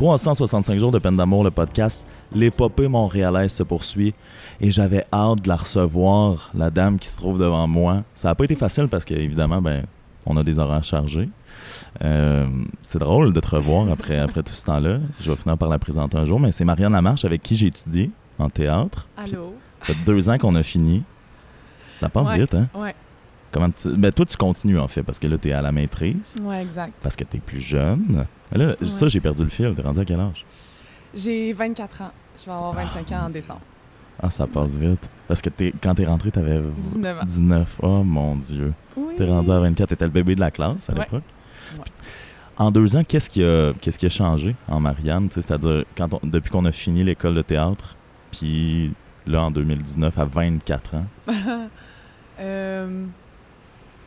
365 jours de peine d'amour, le podcast, l'épopée montréalaise se poursuit et j'avais hâte de la recevoir, la dame qui se trouve devant moi. Ça n'a pas été facile parce qu'évidemment, ben, on a des horaires chargés. Euh, c'est drôle de te revoir après, après tout ce temps-là. Je vais finir par la présenter un jour, mais c'est Marianne Lamarche avec qui j'ai étudié en théâtre. Allô? Ça fait deux ans qu'on a fini. Ça passe Ouais. vite, hein? Ouais, Comment tu... ben, toi, tu continues en fait, parce que là, tu es à la maîtrise, ouais, exact. parce que tu es plus jeune. Mais là, ça, j'ai perdu le fil. T'es rendu à quel âge? J'ai 24 ans. Je vais avoir 25 ans en décembre. Ah, ça passe vite. Parce que t'es, quand t'es rentré, t'avais 19 ans. 19. Oh mon Dieu. Oui. T'es rendu à 24. T'étais le bébé de la classe à Ouais. l'époque. Ouais. En deux ans, qu'est-ce qui a, qu'est-ce qui a changé en Marianne? Tu C'est-à-dire, quand on- depuis qu'on a fini l'école de théâtre, puis là, en 2019, à 24 ans? Euh,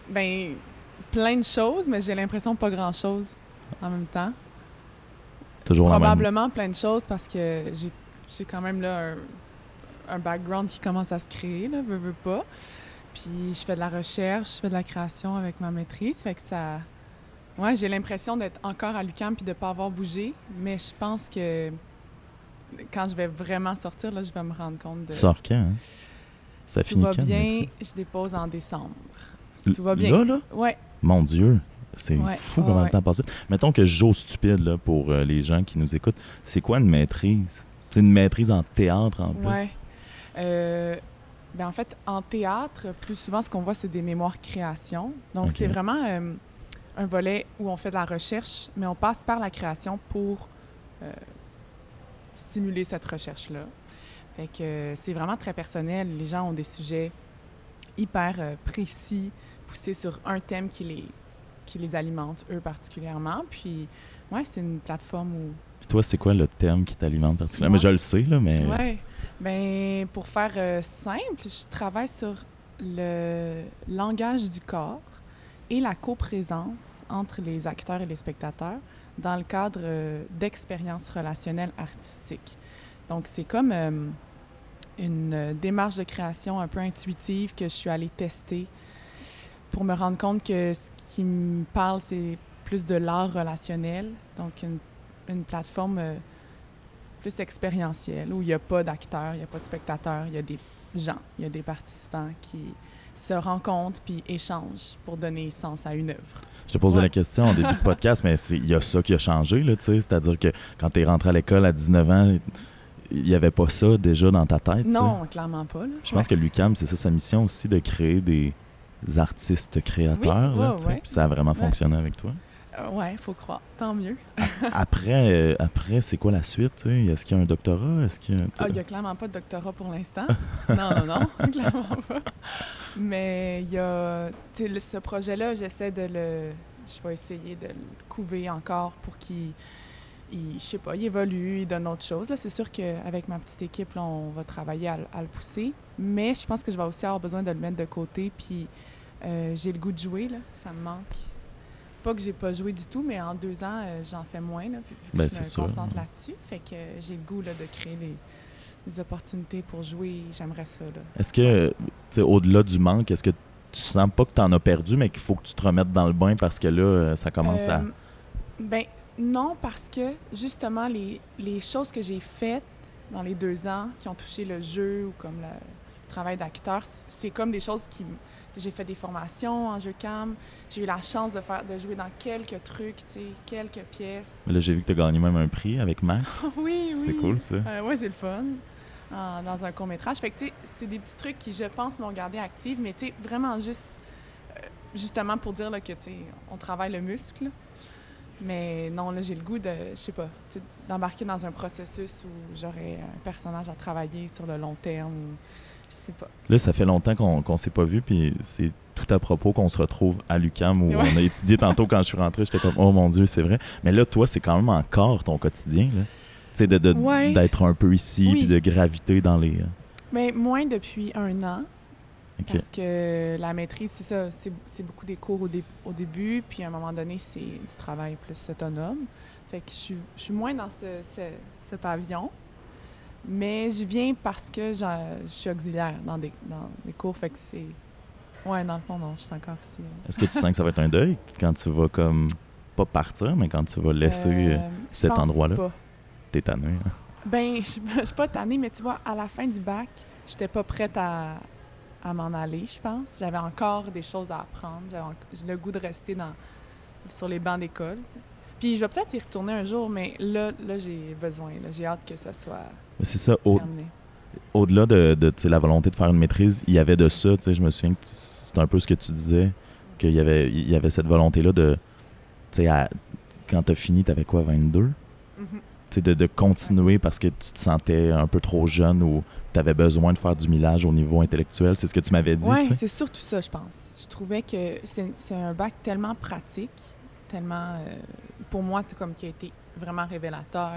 ben, plein de choses, mais j'ai l'impression pas grand-chose en même temps. Toujours même. Probablement plein de choses parce que j'ai j'ai quand même là un, un background qui commence à se créer, là, veux, veux pas. Puis je fais de la recherche, je fais de la création avec ma maîtrise, fait que ça... Ouais, j'ai l'impression d'être encore à l'UQAM puis de pas avoir bougé, mais je pense que quand je vais vraiment sortir, là, je vais me rendre compte de... Sors quand? hein? Ça si finit va quand, bien, je dépose en décembre. Si tout va bien. Là, là? Ouais. Mon Dieu. C'est Ouais, fou comment le ouais. temps passe. Mettons que j'ose stupide là, pour euh, les gens qui nous écoutent. C'est quoi une maîtrise? C'est une maîtrise en théâtre en plus? Ouais. Euh, ben en fait, en théâtre, plus souvent, ce qu'on voit, c'est des mémoires création. Donc, c'est vraiment euh, un volet où on fait de la recherche, mais on passe par la création pour stimuler cette recherche-là. Fait que c'est vraiment très personnel. Les gens ont des sujets hyper précis, poussés sur un thème qui les, qui les alimente, eux particulièrement. Puis, ouais, c'est une plateforme où Puis toi, c'est quoi le thème qui t'alimente particulièrement? Mais je le sais, là, mais. Ouais. Ben, pour faire euh, simple, je travaille sur le langage du corps et la coprésence entre les acteurs et les spectateurs dans le cadre euh, d'expériences relationnelles artistiques. Donc, c'est comme euh, une démarche de création un peu intuitive que je suis allée tester pour me rendre compte que ce qui me parle, c'est plus de l'art relationnel, donc une, une plateforme euh, plus expérientielle, où il n'y a pas d'acteurs, il n'y a pas de spectateurs, il y a des gens, il y a des participants qui se rencontrent puis échangent pour donner sens à une œuvre. Je te posais Ouais. la question au début du podcast, mais c'est- il y a ça qui a changé, là, tu sais. C'est-à-dire que quand tu es rentré à l'école à 19 ans, il n'y avait pas ça déjà dans ta tête. Non, clairement pas. Là. Je pense que l'UCAM, c'est ça sa mission aussi, de créer des artistes créateurs. Oui, là, ouais, ouais. Ça a vraiment Ouais. fonctionné avec toi. Euh, ouais, faut croire. Tant mieux. Après, euh, après c'est quoi la suite? Est-ce qu'il y a un doctorat? Est-ce qu'il y a... Ah, il n'y a clairement pas de doctorat pour l'instant. non, non, non, clairement pas. Mais il y a. Le- ce projet-là, j'essaie de le. Je vais essayer de le couver encore pour qu'il. Il- je sais pas, il évolue, il donne autre chose. Là, c'est sûr qu'avec ma petite équipe, là, on va travailler à, le- à le pousser. Mais je pense que je vais aussi avoir besoin de le mettre de côté. Puis euh, j'ai le goût de jouer, là. Ça me manque. Pas que j'ai pas joué du tout, mais en deux ans, euh, j'en fais moins, là, puis vu que Ben, je me sûr, concentre là-dessus. Fait que euh, j'ai le goût là, de créer des, des opportunités pour jouer. J'aimerais ça, là. Est-ce que, au-delà du manque, est-ce que tu sens pas que tu en as perdu, mais qu'il faut que tu te remettes dans le bain parce que là, euh, ça commence à... Ben non, parce que justement, les, les choses que j'ai faites dans les deux ans qui ont touché le jeu ou comme le, le travail d'acteur, c'est comme des choses qui... J'ai fait des formations en jeu cam, j'ai eu la chance de, faire, de jouer dans quelques trucs, tu sais, quelques pièces. Là, j'ai vu que tu as gagné même un prix avec Max. oui, oui. C'est cool, ça. Euh, ouais, c'est le fun. en- dans un court-métrage. Fait que, tu sais, c'est des petits trucs qui, je pense, m'ont gardé active, mais, tu sais, vraiment juste, euh, justement pour dire là, que, tu sais, on travaille le muscle. Mais non, là, j'ai le goût de, je sais pas, d'embarquer dans un processus où j'aurais un personnage à travailler sur le long terme ou, je sais pas. Là, ça fait longtemps qu'on qu'on s'est pas vu, puis c'est tout à propos qu'on se retrouve à l'UCAM où Ouais. on a étudié tantôt quand je suis rentré. J'étais comme, oh mon Dieu, c'est vrai. Mais là, toi, c'est quand même encore ton quotidien, là. Tu sais, de- de- Ouais. d'être un peu ici, Oui. puis de graviter dans les... euh, Mais moins depuis un an. Parce que la maîtrise, c'est ça, c'est beaucoup des cours au, dé- au début, puis à un moment donné, c'est du travail plus autonome. Fait que je suis, je suis moins dans ce, ce- ce pavillon, mais je viens parce que je suis auxiliaire dans des, dans des cours, fait que c'est... Ouais, dans le fond, non, je suis encore ici. Est-ce que tu sens que ça va être un deuil quand tu vas comme pas partir, mais quand tu vas laisser euh, cet endroit-là? tes tanné. hein? Ben, je je suis pas tannée, mais tu vois, à la fin du bac, j'étais pas prête à, à m'en aller, je pense. J'avais encore des choses à apprendre. J'avais le goût de rester dans, sur les bancs d'école. tu sais. Puis je vais peut-être y retourner un jour, mais là, là j'ai besoin. J'ai hâte que ça soit C'est ça, au- au-delà de, tu la volonté de faire une maîtrise, il y avait de ça, tu sais, je me souviens que c'est un peu ce que tu disais, qu'il y avait, il y avait cette volonté-là de, tu sais, à- quand t'as fini, t'avais quoi, 22? Mhm. Tu sais, de, de continuer parce que tu te sentais un peu trop jeune ou t'avais besoin de faire du millage au niveau intellectuel, c'est ce que tu m'avais dit, Oui, c'est surtout ça, je pense. Je trouvais que c'est un bac tellement pratique, tellement, euh, pour moi, comme qui a été vraiment révélateur,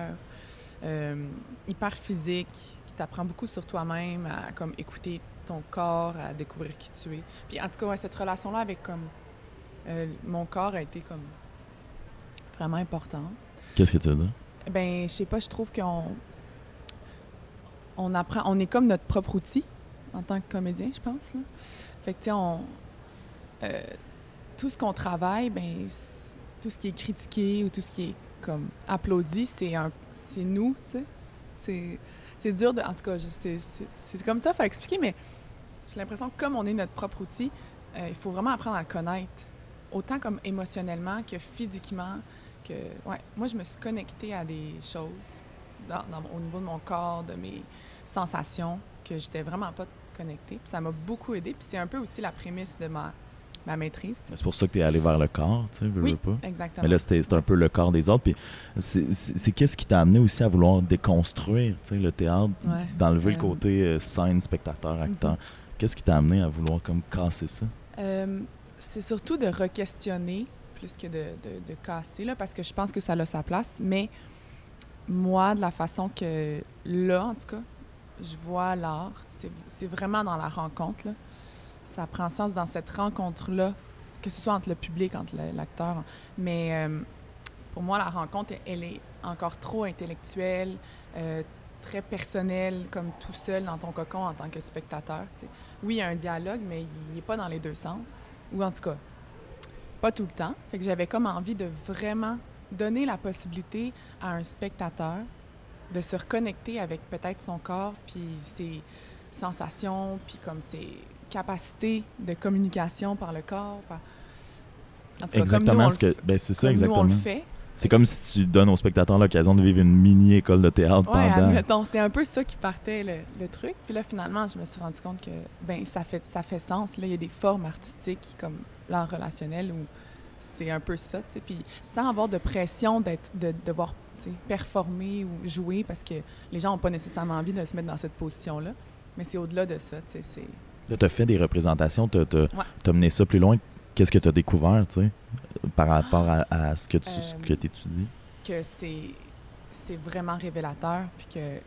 euh, hyper physique, qui t'apprend beaucoup sur toi-même, à comme écouter ton corps, à découvrir qui tu es. Puis en tout cas, ouais, cette relation-là avec comme euh, mon corps a été comme vraiment importante. Qu'est-ce que tu veux dire? Ben, je sais pas, je trouve qu'on on apprend, on est comme notre propre outil en tant que comédien, je pense. Fait tu sais, euh, tout ce qu'on travaille, ben tout ce qui est critiqué ou tout ce qui est comme applaudi, c'est un, c'est nous, tu sais. C'est, c'est dur de, en tout cas, c'est, comme ça, à expliquer, mais j'ai l'impression que comme on est notre propre outil, euh, il faut vraiment apprendre à le connaître, autant comme émotionnellement que physiquement, que moi je me suis connectée à des choses dans- dans- au niveau de mon corps, de mes sensations que j'étais vraiment pas connectée. Puis ça m'a beaucoup aidé. Puis c'est un peu aussi la prémisse de ma, ma maîtrise. tu. C'est pour ça que t'es allé vers le corps, tu sais, veux, Oui, veux pas. exactement. Mais là, c'était c'était un peu le corps des autres. Puis c'est- c'est c'est qu'est-ce qui t'a amené aussi à vouloir déconstruire tu sais, le théâtre, Ouais. d'enlever le côté euh, scène, spectateur, acteur? Mhm. Qu'est-ce qui t'a amené à vouloir comme casser ça? Euh, c'est surtout de re-questionner plus que de, de- de casser, là, parce que je pense que ça a sa place. Mais moi, de la façon que là, en tout cas, je vois l'art, c'est vraiment dans la rencontre. Là. Ça prend sens dans cette rencontre-là, que ce soit entre le public, entre l'acteur. Mais euh, pour moi, la rencontre, elle est encore trop intellectuelle, euh, très personnelle, comme tout seul dans ton cocon en tant que spectateur. tu sais. Oui, il y a un dialogue, mais il n'est pas dans les deux sens. Ou en tout cas, pas tout le temps. Fait que j'avais comme envie de vraiment donner la possibilité à un spectateur de se reconnecter avec peut-être son corps, puis ses sensations, puis comme ses capacités de communication par le corps. par- En tout cas, comme nous, Exactement ce que. Ben, c'est ça, nous, on exactement. le fait. C'est comme si tu donnes aux spectateurs l'occasion de vivre une mini-école de théâtre Ouais, pendant. c'est un peu ça qui partait le, le truc. Puis là, finalement, je me suis rendu compte que ben ça fait ça fait sens. Là, il y a des formes artistiques comme l'art relationnel où c'est un peu ça, tu sais. Puis sans avoir de pression d'être de devoir tu sais, performer ou jouer parce que les gens n'ont pas nécessairement envie de se mettre dans cette position-là. Mais c'est au-delà de ça, tu sais. C'est Là, t'as fait des représentations, Ouais. t'as mené ça plus loin. Qu'est-ce que t'as découvert, tu sais, par rapport à, à ce que tu ce Euh, que c'est c'est vraiment révélateur puis que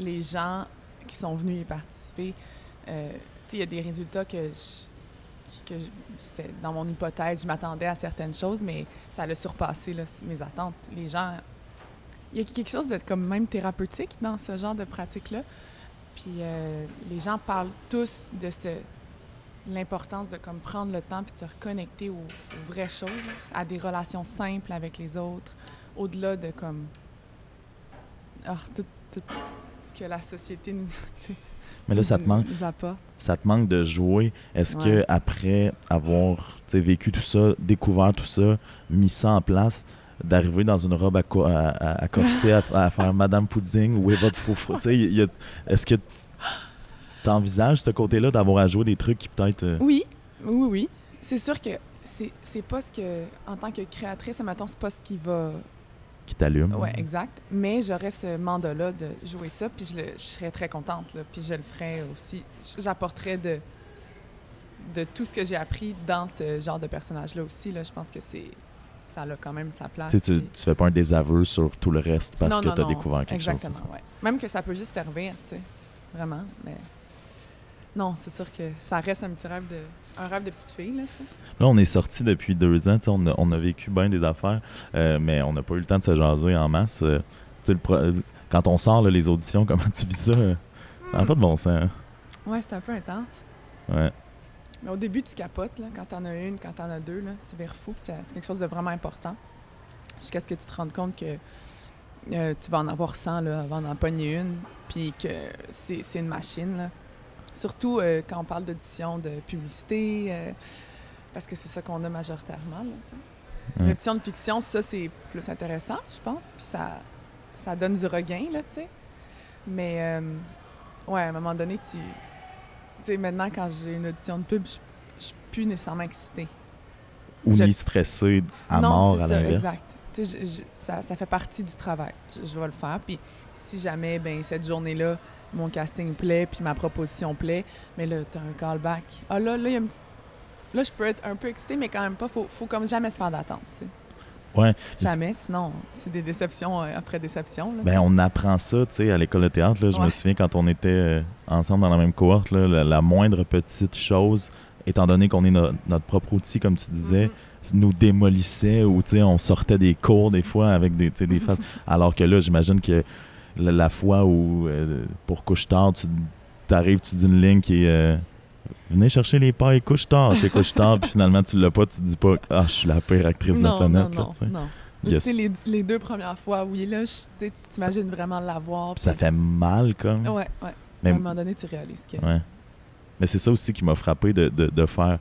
les gens qui sont venus y participer euh, tu sais il y a des résultats que je, que dans mon hypothèse je m'attendais à certaines choses mais ça a surpassé mes attentes. Les gens il y a quelque chose de comme même thérapeutique dans ce genre de pratique là puis euh, les gens parlent tous de ce l'importance de comme prendre le temps puis de se reconnecter aux, vraies choses, à des relations simples avec les autres, au-delà de comme ah, tout, tout ce que la société nous, Mais là, ça te manque, ça te manque de jouer. Est-ce Ouais. que après avoir vécu tout ça, découvert tout ça, mis ça en place, d'arriver dans une robe à, co- à, à- à corset à, faire Madame Pudding ou y a- est-ce que tu envisages ce côté-là d'avoir à jouer des trucs qui peut-être... euh, Oui, oui, oui. C'est sûr que c'est pas ce que, en tant que créatrice, mettons, c'est pas ce qui va qui t'allument? Ouais, exact. Mais j'aurais ce mandat-là de jouer ça, puis je, le- je serais très contente, là, puis je le ferais aussi. J'apporterais de, de tout ce que j'ai appris dans ce genre de personnage-là aussi. Là, je pense que c'est ça a quand même sa place. Tu, sais, tu, fais pas un désaveu sur tout le reste parce Non, que tu as non, découvert quelque Exactement, chose. ouais. Même que ça peut juste servir, tu sais, vraiment. Mais non, c'est sûr que ça reste un petit rêve de, un rêve de petite fille, là. Là, on est sorti depuis deux ans. On a, on a vécu bien des affaires, euh, mais on n'a pas eu le temps de se jaser en masse. euh, le pro- quand on sort là, les auditions, comment tu vis ça? euh, Ça n'a pas de bon sens. hein? Ouais, c'est un peu intense. Ouais. Mais au début, tu capotes, là, quand t'en as une, quand t'en as deux, là, tu vires fou, c'est quelque chose de vraiment important. Jusqu'à ce que tu te rendes compte que euh, tu vas en avoir 100 là, avant d'en pogner une, puis que c'est c'est une machine. Là. Surtout euh, quand on parle d'audition de publicité, euh, parce que c'est ça qu'on a majoritairement. Là. Ouais. L'audition de fiction, ça, c'est plus intéressant, je pense, puis ça, ça donne du regain, là, tu sais. Mais, euh, ouais, à un moment donné, tu... Tu sais, maintenant, quand j'ai une audition de pub, je suis plus nécessairement excitée. Ou Je- ni stressé à non, mort c'est à ça, l'inverse. exact. Je- je- ça, ça fait partie du travail. Je, je vais le faire. Puis si jamais, ben cette journée-là, mon casting plaît, puis ma proposition plaît, mais là, tu as un callback. Ah là, là, il y a une petite... Là, je peux être un peu excitée, mais quand même pas. Faut, faut comme jamais se faire d'attente, tu sais. Ouais. Jamais, sinon, c'est des déceptions euh, après déception. là, Ben, on apprend ça, tu sais, à l'école de théâtre. Là, je me souviens quand on était euh, ensemble dans la même cohorte, là, la, la moindre petite chose, étant donné qu'on est no- notre propre outil, comme tu disais, Mhm. nous démolissait ou tu sais, on sortait des cours des fois avec des, des faces. Alors que là, j'imagine que la, la fois où, euh, pour couche-tard, tu arrives, tu dis une ligne qui est euh, Venez chercher les pailles couche-tard chez couche-tard, puis finalement, tu l'as pas, tu te dis pas Ah, je suis la pire actrice de la fenêtre. non, là, non, tu sais. non. Il y a- Tu sais, les, les deux premières fois, oui, là, je- tu t'imagines vraiment l'avoir. Puis ça fait mal, comme. Ouais, ouais. Mais- À un moment donné, tu réalises que... Ouais. Mais c'est ça aussi qui m'a frappé de, de, de faire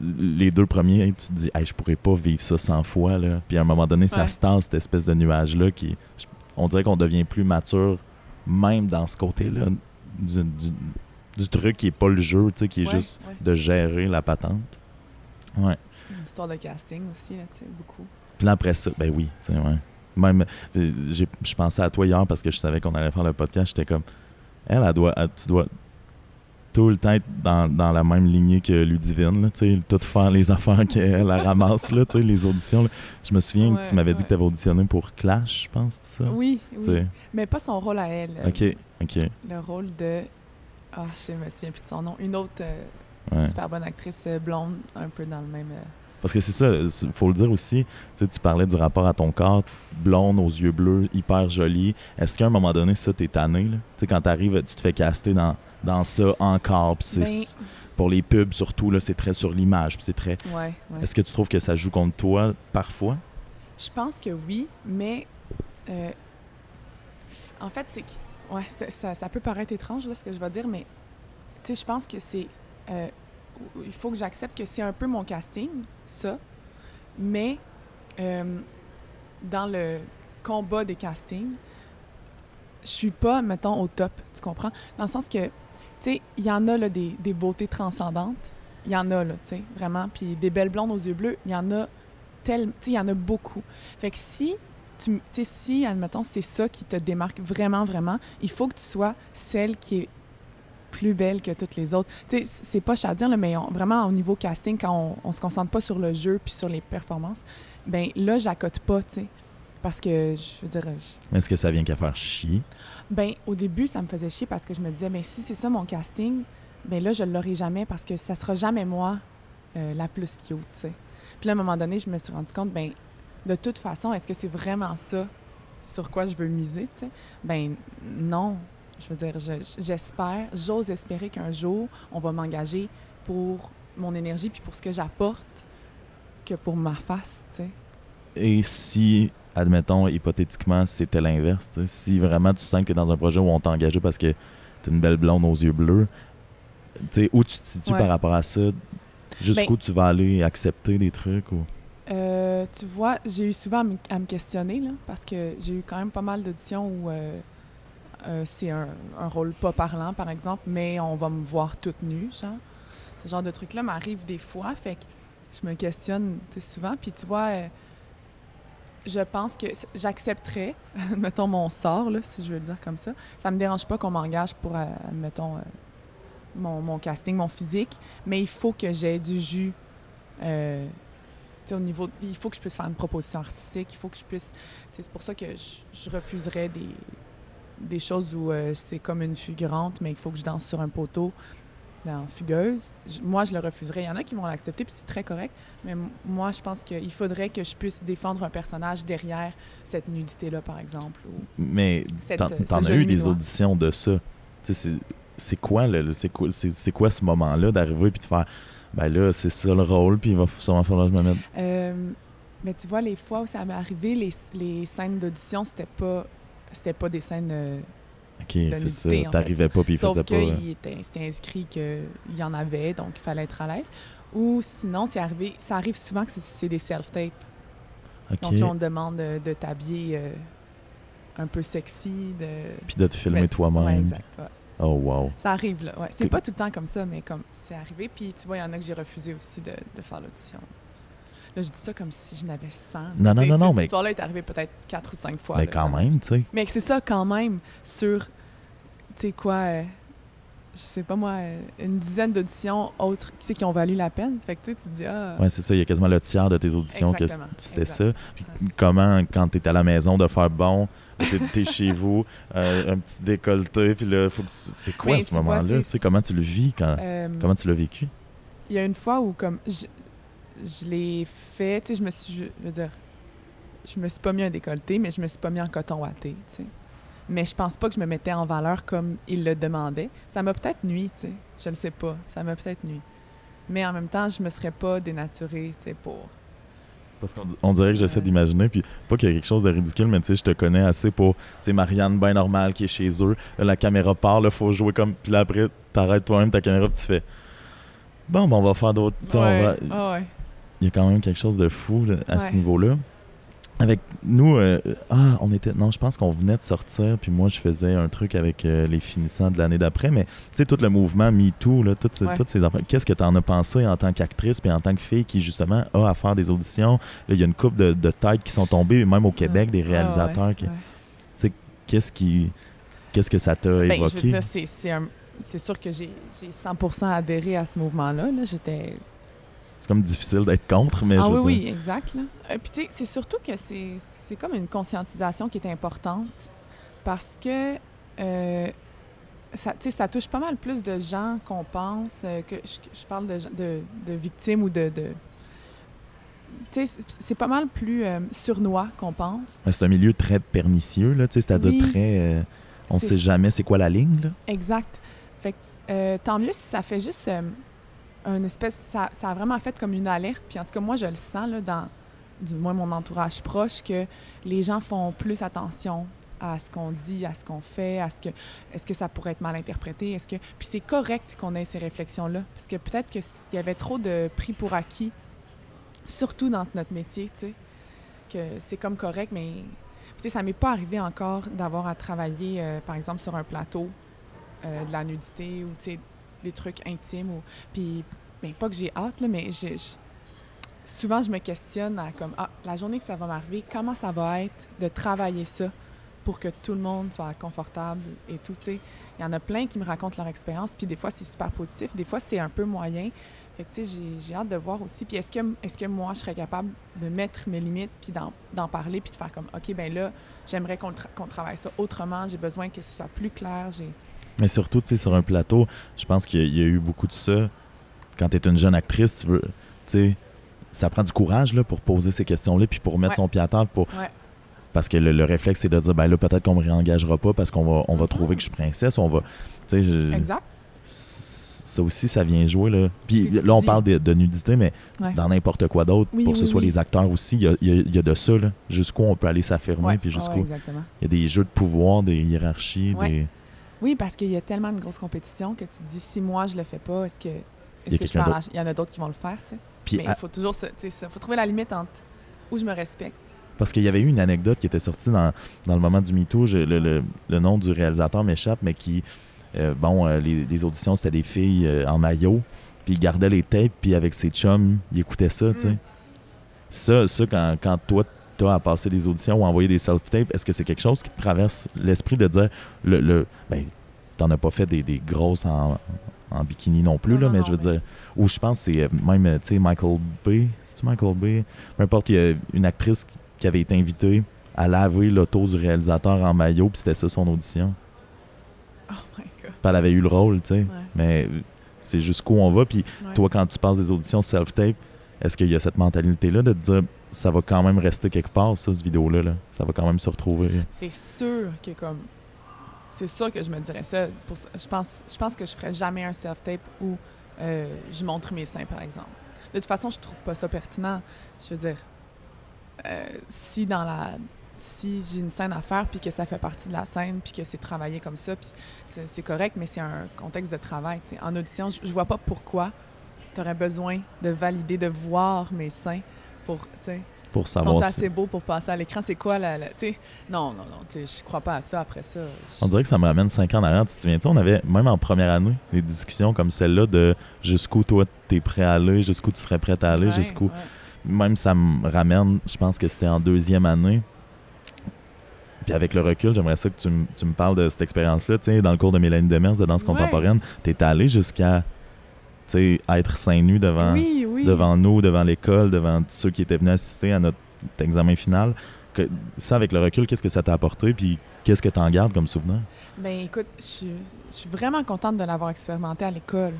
les deux premiers. Tu te dis, hey, je pourrais pas vivre ça 100 fois. Là. Puis à un moment donné, ça se tasse, cette espèce de nuage-là. qui je- On dirait qu'on devient plus mature, même dans ce côté-là, du, du, du truc qui est pas le jeu, tu sais, qui est Ouais, juste ouais. de gérer la patente. Ouais. Une histoire de casting aussi, là, tu sais, beaucoup. Puis là, après ça, ben oui, tu sais, ouais. Même, euh, j'ai- je pensais à toi hier parce que je savais qu'on allait faire le podcast. J'étais comme, elle, elle doit, elle- tu dois tout le temps être dans, dans la même lignée que Ludivine, là, tu sais, tout faire les affaires qu'elle elle ramasse, là, tu sais, les auditions. là. Je me souviens que tu Ouais, m'avais dit que tu avais auditionné pour Clash, je pense, tout ça. Oui, oui. Mais pas son rôle à elle. euh, Ok, ok. Le rôle de... Ah, je me souviens plus de son nom. Une autre euh, Ouais. super bonne actrice euh, blonde, un peu dans le même... euh, Parce que c'est ça, il faut le dire aussi, tu parlais du rapport à ton corps, blonde aux yeux bleus, hyper jolie. Est-ce qu'à un moment donné, ça, t'es tanné, là? Tu sais, quand t'arrives, tu te fais caster dans, dans ça encore, puis. Ben, Pour les pubs, surtout, là, c'est très sur l'image, puis c'est très... ouais, ouais. Est-ce que tu trouves que ça joue contre toi, parfois? Je pense que oui, mais euh, en fait, c'est que ouais, ça, peut paraître étrange là, ce que je vais dire, mais tu sais, je pense que c'est euh, il faut que j'accepte que c'est un peu mon casting, ça, mais euh, dans le combat des castings, je suis pas, mettons, au top, tu comprends? Dans le sens que, sais, il y en a là, des, beautés transcendantes, il y en a, là, tu sais, vraiment, puis des belles blondes aux yeux bleus, il y en a tel, tu sais, il y en a beaucoup. Fait que si, tu, sais, si, admettons, c'est ça qui te démarque vraiment, vraiment, il faut que tu sois celle qui est plus belle que toutes les autres. Tu sais, c'est pas à mais vraiment au niveau casting, quand on, on se concentre pas sur le jeu puis sur les performances, ben là, j'accote pas, tu sais. Parce que, je veux dire, je- Est-ce que ça vient qu'à faire chier? ben, au début, ça me faisait chier parce que je me disais, ben, si c'est ça mon casting, ben là, je l'aurai jamais parce que ça sera jamais moi euh, la plus cute, tu sais. Puis là, à un moment donné, je me suis rendu compte, ben, de toute façon, est-ce que c'est vraiment ça sur quoi je veux miser, tu sais? Ben, non. Je veux dire, je- j'espère, j'ose espérer qu'un jour, on va m'engager pour mon énergie puis pour ce que j'apporte que pour ma face, tu sais. Et si, admettons, hypothétiquement, c'était l'inverse, tu si vraiment tu sens que dans un projet où on t'a engagé parce que t'es une belle blonde aux yeux bleus, tu sais, où tu te situes Ouais. par rapport à ça? Jusqu'où tu vas aller accepter des trucs? Ou... Euh, tu vois, j'ai eu souvent à me, à me questionner, là, parce que j'ai eu quand même pas mal d'auditions où euh, euh, c'est un, un rôle pas parlant, par exemple, mais on va me voir toute nue, genre. Ce genre de truc-là m'arrive des fois, fait que je me questionne tu souvent. Puis tu vois, je pense que j'accepterais, mettons, mon sort, là, si je veux le dire comme ça. Ça me dérange pas qu'on m'engage pour, euh, admettons, euh, mon, mon casting, mon physique, mais il faut que j'ai du jus. euh, au niveau, il faut que je puisse faire une proposition artistique, il faut que je puisse. C'est pour ça que je, refuserais des, des choses où c'est comme une figurante, mais il faut que je danse sur un poteau dans Fugueuse. Moi, je le refuserais. Il y en a qui vont l'accepter, puis c'est très correct. Mais moi, je pense qu'il faudrait que je puisse défendre un personnage derrière cette nudité-là, par exemple. ou- Mais t'en euh, as eu des auditions de ça. C'est- quoi, c'est quoi, quoi ce moment-là d'arriver puis de faire, ben là, c'est ça le rôle, puis il va sûrement falloir que je me mette? Euh, mais tu vois, les fois où ça m'est arrivé, les, les scènes d'audition, c'était pas, c'était pas des scènes. euh, Ok, c'est ça. T'arrivais pas, puis il Sauf faisait pas. qu'il était, c'était inscrit qu'il y en avait, donc il fallait être à l'aise. Ou sinon, c'est arrivé, ça arrive souvent que c'est, des self-tapes. Ok. Donc là, on te demande de, de t'habiller euh, un peu sexy. De... Puis de te filmer Mais- toi-même. Ouais, exact. ouais. oh, wow. Ça arrive, là. Ouais. C'est Que- pas tout le temps comme ça, mais comme c'est arrivé. Puis tu vois, il y en a que j'ai refusé aussi de, de faire l'audition. Là, je dis ça comme si je n'avais 100. Non, non, Tu non, non, Cette mais- histoire-là est arrivée peut-être quatre ou cinq fois. Mais là, quand même, tu sais. Mais c'est ça quand même sur, tu sais quoi, euh, je sais pas moi, euh, une dizaine d'auditions autres tu sais, qui ont valu la peine. Fait que tu sais, tu te dis, ah, Ouais, c'est ça. Il y a quasiment le tiers de tes auditions que c'était ça. Puis comment, quand t'es à la maison, de faire bon, t'es, t'es chez vous, euh, un petit décolleté, puis là, faut que tu- C'est quoi Mais ce tu moment-là? tu sais, Tu sais, comment tu le vis? Quand... euh, Comment tu l'as vécu? Il y a une fois où, comme, je, l'ai fait, tu sais, je me suis, je veux dire, je me suis pas mis un décolleté, mais je me suis pas mis en coton watté, tu sais. Mais je pense pas que je me mettais en valeur comme il le demandait. Ça m'a peut-être nuit, tu sais. Je le sais pas. Ça m'a peut-être nuit. Mais en même temps, je me serais pas dénaturée, tu sais, pour... Parce qu'on on dirait que j'essaie d'imaginer, puis pas qu'il y a quelque chose de ridicule, mais tu sais, je te connais assez pour, tu sais, Marianne bien normale qui est chez eux, là, la caméra part, là, faut jouer comme, puis là, après, t'arrêtes toi-même ta caméra, puis tu fais, bon, ben, on va faire d'autres, on va- ah ouais. Il y a quand même quelque chose de fou là, à ce niveau-là. Avec nous, euh, ah, on était, non, je pense qu'on venait de sortir, puis moi, je faisais un truc avec euh, les finissants de l'année d'après, mais tu sais, tout le mouvement MeToo, là, toutes, ces- Ouais. toutes ces affaires, qu'est-ce que tu en as pensé en tant qu'actrice, puis en tant que fille qui, justement, a à faire des auditions? Il y a une couple de, de têtes qui sont tombées, même au Québec, des Ah, ouais, réalisateurs. qui- ouais. Qu'est-ce qui, qu'est-ce que ça t'a Ben, je veux évoqué? dire, c'est, c'est, un- c'est sûr que j'ai, j'ai 100% adhéré à ce mouvement-là. Là. J'étais C'est comme difficile d'être contre, mais ah je oui, oui, exact. Là. Euh, puis tu sais, c'est surtout que c'est, c'est comme une conscientisation qui est importante parce que euh, ça, ça touche pas mal plus de gens qu'on pense. euh, que je, je parle de, de, de victimes ou de... de tu sais, c'est- pas mal plus surnois qu'on pense. C'est un milieu très pernicieux, là, tu sais, c'est-à-dire Oui. très... on sait jamais c'est quoi la ligne, là. Exact. Fait que, tant mieux si ça fait juste une espèce. Ça, ça a vraiment fait comme une alerte. Puis en tout cas, moi, je le sens, là, dans du moins mon entourage proche, que les gens font plus attention à ce qu'on dit, à ce qu'on fait, à ce que. Est-ce que ça pourrait être mal interprété? Est-ce que. Puis c'est correct qu'on ait ces réflexions-là. Parce que peut-être qu'il y avait trop de prix pour acquis, surtout dans notre métier, tu sais, que c'est comme correct, mais. Tu sais, ça m'est pas arrivé encore d'avoir à travailler, euh, par exemple, sur un plateau euh, de la nudité ou tu sais, des trucs intimes. Ou... Puis, ben, pas que j'ai hâte, mais souvent je me questionne à comme, ah, la journée que ça va m'arriver, comment ça va être de travailler ça pour que tout le monde soit confortable et tout, tu sais. Il y en a plein qui me racontent leur expérience, puis des fois c'est super positif, des fois c'est un peu moyen. Fait que, tu sais, j'ai- hâte de voir aussi. Puis est-ce que, est que moi, je serais capable de mettre mes limites, puis d'en parler, puis de faire comme, OK, ben là, j'aimerais qu'on tra- travaille ça autrement, j'ai besoin que ce soit plus clair, j'ai... Mais surtout, tu sais, sur un plateau, je pense qu'il y, a- il y a eu beaucoup de ça. Quand tu es une jeune actrice, tu veux, tu sais, ça prend du courage là, pour poser ces questions-là, puis pour mettre Ouais. son pied à terre. Pour... Ouais. Parce que le, le réflexe, c'est de dire, ben là, peut-être qu'on me réengagera pas parce qu'on va, on va Mhm. trouver que je suis princesse. On va, tu sais, je- Exact. c- ça aussi, ça vient jouer. Là, puis là, on dis- parle de, de nudité, mais Ouais. dans n'importe quoi d'autre, Oui, pour que ce soit oui. les acteurs aussi, il y a, y a- il y a de ça. là. Jusqu'où on peut aller s'affirmer, puis ouais, jusqu'où il y a des jeux de pouvoir, des hiérarchies, des... Oui, parce qu'il y a tellement de grosses compétitions que tu te dis, si moi je le fais pas, est-ce que, est-ce je parle à- Il y en a d'autres qui vont le faire, tu sais. Puis Mais à- il faut toujours se, faut trouver la limite entre où je me respecte. Parce qu'il y avait eu une anecdote qui était sortie dans, dans le moment du MeToo. Je- Le, le- le nom du réalisateur m'échappe, mais qui, euh, bon, euh, les, les auditions, c'était des filles euh, en maillot, puis il gardait les tapes, puis avec ses chums, il écoutait ça, tu sais. Mm. Ça, ça quand, quand toi, t'as à passer des auditions ou envoyer des self-tapes, est-ce que c'est quelque chose qui te traverse l'esprit de dire, le, le ben, t'en as pas fait des, des grosses en, en bikini non plus, Non, là, non, mais non, je veux mais- dire, ou je pense que c'est euh, même, tu sais, Michael Bay, c'est-tu Michael Bay? Peu importe, il y a une actrice qui- avait été invitée à laver l'auto du réalisateur en maillot, puis c'était ça son audition. Oh my God. Elle avait eu le rôle, tu sais. Ouais. Mais c'est jusqu'où on va. Puis Ouais. toi, quand tu passes des auditions self-tape, est-ce qu'il y a cette mentalité-là de te dire ça va quand même rester quelque part, ça, cette vidéo-là? Là. Ça va quand même se retrouver. C'est sûr que comme c'est sûr que je me dirais ça. Je, pense, je pense que je ferais jamais un self-tape où euh, je montre mes seins, par exemple. De toute façon, je trouve pas ça pertinent. Je veux dire, euh, si dans la si j'ai une scène à faire puis que ça fait partie de la scène puis que c'est travaillé comme ça puis c'est correct mais c'est un contexte de travail en audition je, je vois pas pourquoi tu aurais besoin de valider de voir mes seins pour tu sais pour savoir. Sont assez beaux pour passer à l'écran? C'est quoi la. non, non, non. Je crois pas à ça après ça. On dirait que ça me ramène cinq ans en arrière. Tu te souviens, on avait, même en première année, des discussions comme celle-là de jusqu'où toi tu es prêt à aller, jusqu'où tu serais prêt à aller, jusqu'où. Même ça me ramène, je pense que c'était en deuxième année. Puis avec le recul, j'aimerais ça que tu, me parles de cette expérience-là. Dans le cours de Mélanie Demers de danse contemporaine, tu es allé jusqu'à être seins nus devant, devant nous, devant l'école, devant ceux qui étaient venus assister à notre examen final. Que, ça, avec le recul, qu'est-ce que ça t'a apporté? Puis qu'est-ce que tu en gardes comme souvenir? Bien, écoute, je suis vraiment contente de l'avoir expérimenté à l'école.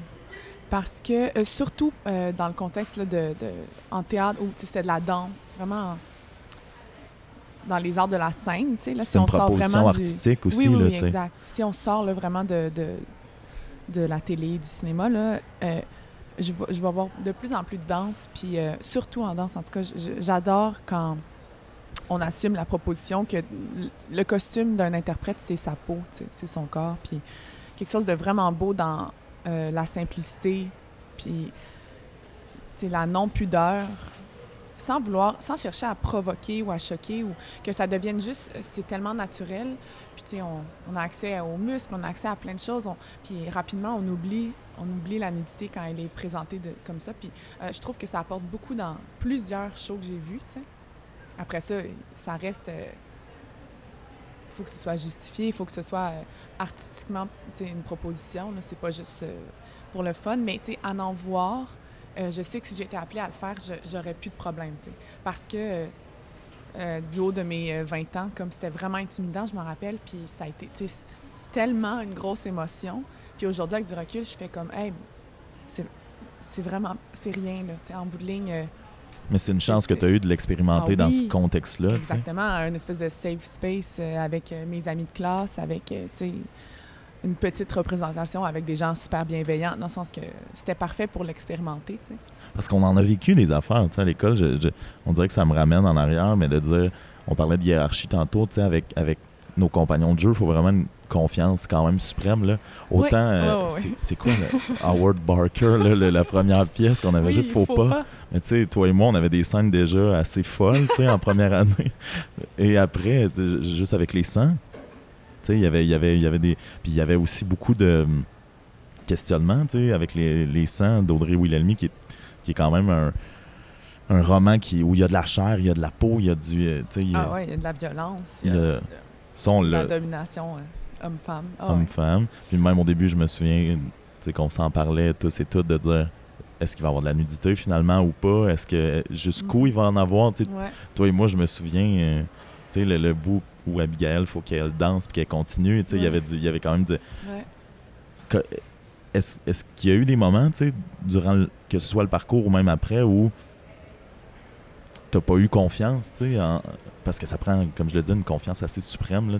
Parce que, euh, surtout euh, dans le contexte de, de, en théâtre où c'était de la danse, vraiment dans les arts de la scène, tu sais, là, si on sort vraiment artistique aussi, oui, oui, exact. Si on sort vraiment de, de la télé, du cinéma, là, euh, je, vais, je vais voir de plus en plus de danse, puis euh, surtout en danse, en tout cas, j'adore quand on assume la proposition que le costume d'un interprète, c'est sa peau, c'est son corps, puis quelque chose de vraiment beau dans euh, la simplicité, puis la non-pudeur, sans vouloir, sans chercher à provoquer ou à choquer, ou que ça devienne juste, c'est tellement naturel, on, a accès aux muscles, on a accès à plein de choses. puis, rapidement, on oublie, on oublie la nudité quand elle est présentée comme ça. Puis, euh, je trouve que ça apporte beaucoup dans plusieurs shows que j'ai vus, tu sais. Après ça, ça reste... Il euh, faut que ce soit justifié, il faut que ce soit euh, artistiquement, une proposition. C'est pas juste pour le fun. Mais, à en voir, je sais que si j'étais appelée à le faire, j'aurais plus de problème. Parce que euh, du haut de mes 20 euh, ans, comme c'était vraiment intimidant, je m'en rappelle, puis ça a été tellement une grosse émotion. Puis aujourd'hui, avec du recul, je fais comme, hey, c'est vraiment, c'est rien, là, en bout de ligne. Euh, mais c'est une chance que tu as eu de l'expérimenter ah dans ce contexte-là. Exactement, une espèce de safe space avec mes amis de classe, avec, tu sais, une petite représentation avec des gens super bienveillants, dans le sens que c'était parfait pour l'expérimenter, tu sais. Parce qu'on en a vécu des affaires, tu sais, à l'école. on dirait que ça me ramène en arrière, mais de dire, on parlait de hiérarchie tantôt, tu sais, avec, avec nos compagnons de jeu, il faut vraiment une confiance quand même suprême. Là. Autant, euh, c'est quoi Howard Barker, la première pièce qu'on avait juste Faut, pas? Mais tu sais, toi et moi, on avait des scènes déjà assez folles, tu sais, en première année. Et après, juste avec les sangs, sais, y il y avait, y avait des... Puis il y avait aussi beaucoup de hum, questionnements, tu sais, avec les, les sangs d'Audrey Wilhelmy, qui est qui est quand même un, un roman qui, où il y a de la chair, il y a de la peau, il y a du. Euh, ah oui, il y a de la violence. Il y a, de la domination euh, homme-femme. Ah homme-femme. Puis même au début, je me souviens qu'on s'en parlait tous et toutes de dire est-ce qu'il va y avoir de la nudité finalement ou pas Est-ce que jusqu'où mm. il va en avoir Toi et moi, je me souviens, euh, le, le, bout où Abigail, faut qu'elle danse puis qu'elle continue. Il y avait il y avait quand même de. Est-ce qu'il y a eu des moments, durant que ce soit le parcours ou même après, où t'as pas eu confiance, tu parce que ça prend, comme je le dis, une confiance assez suprême, là,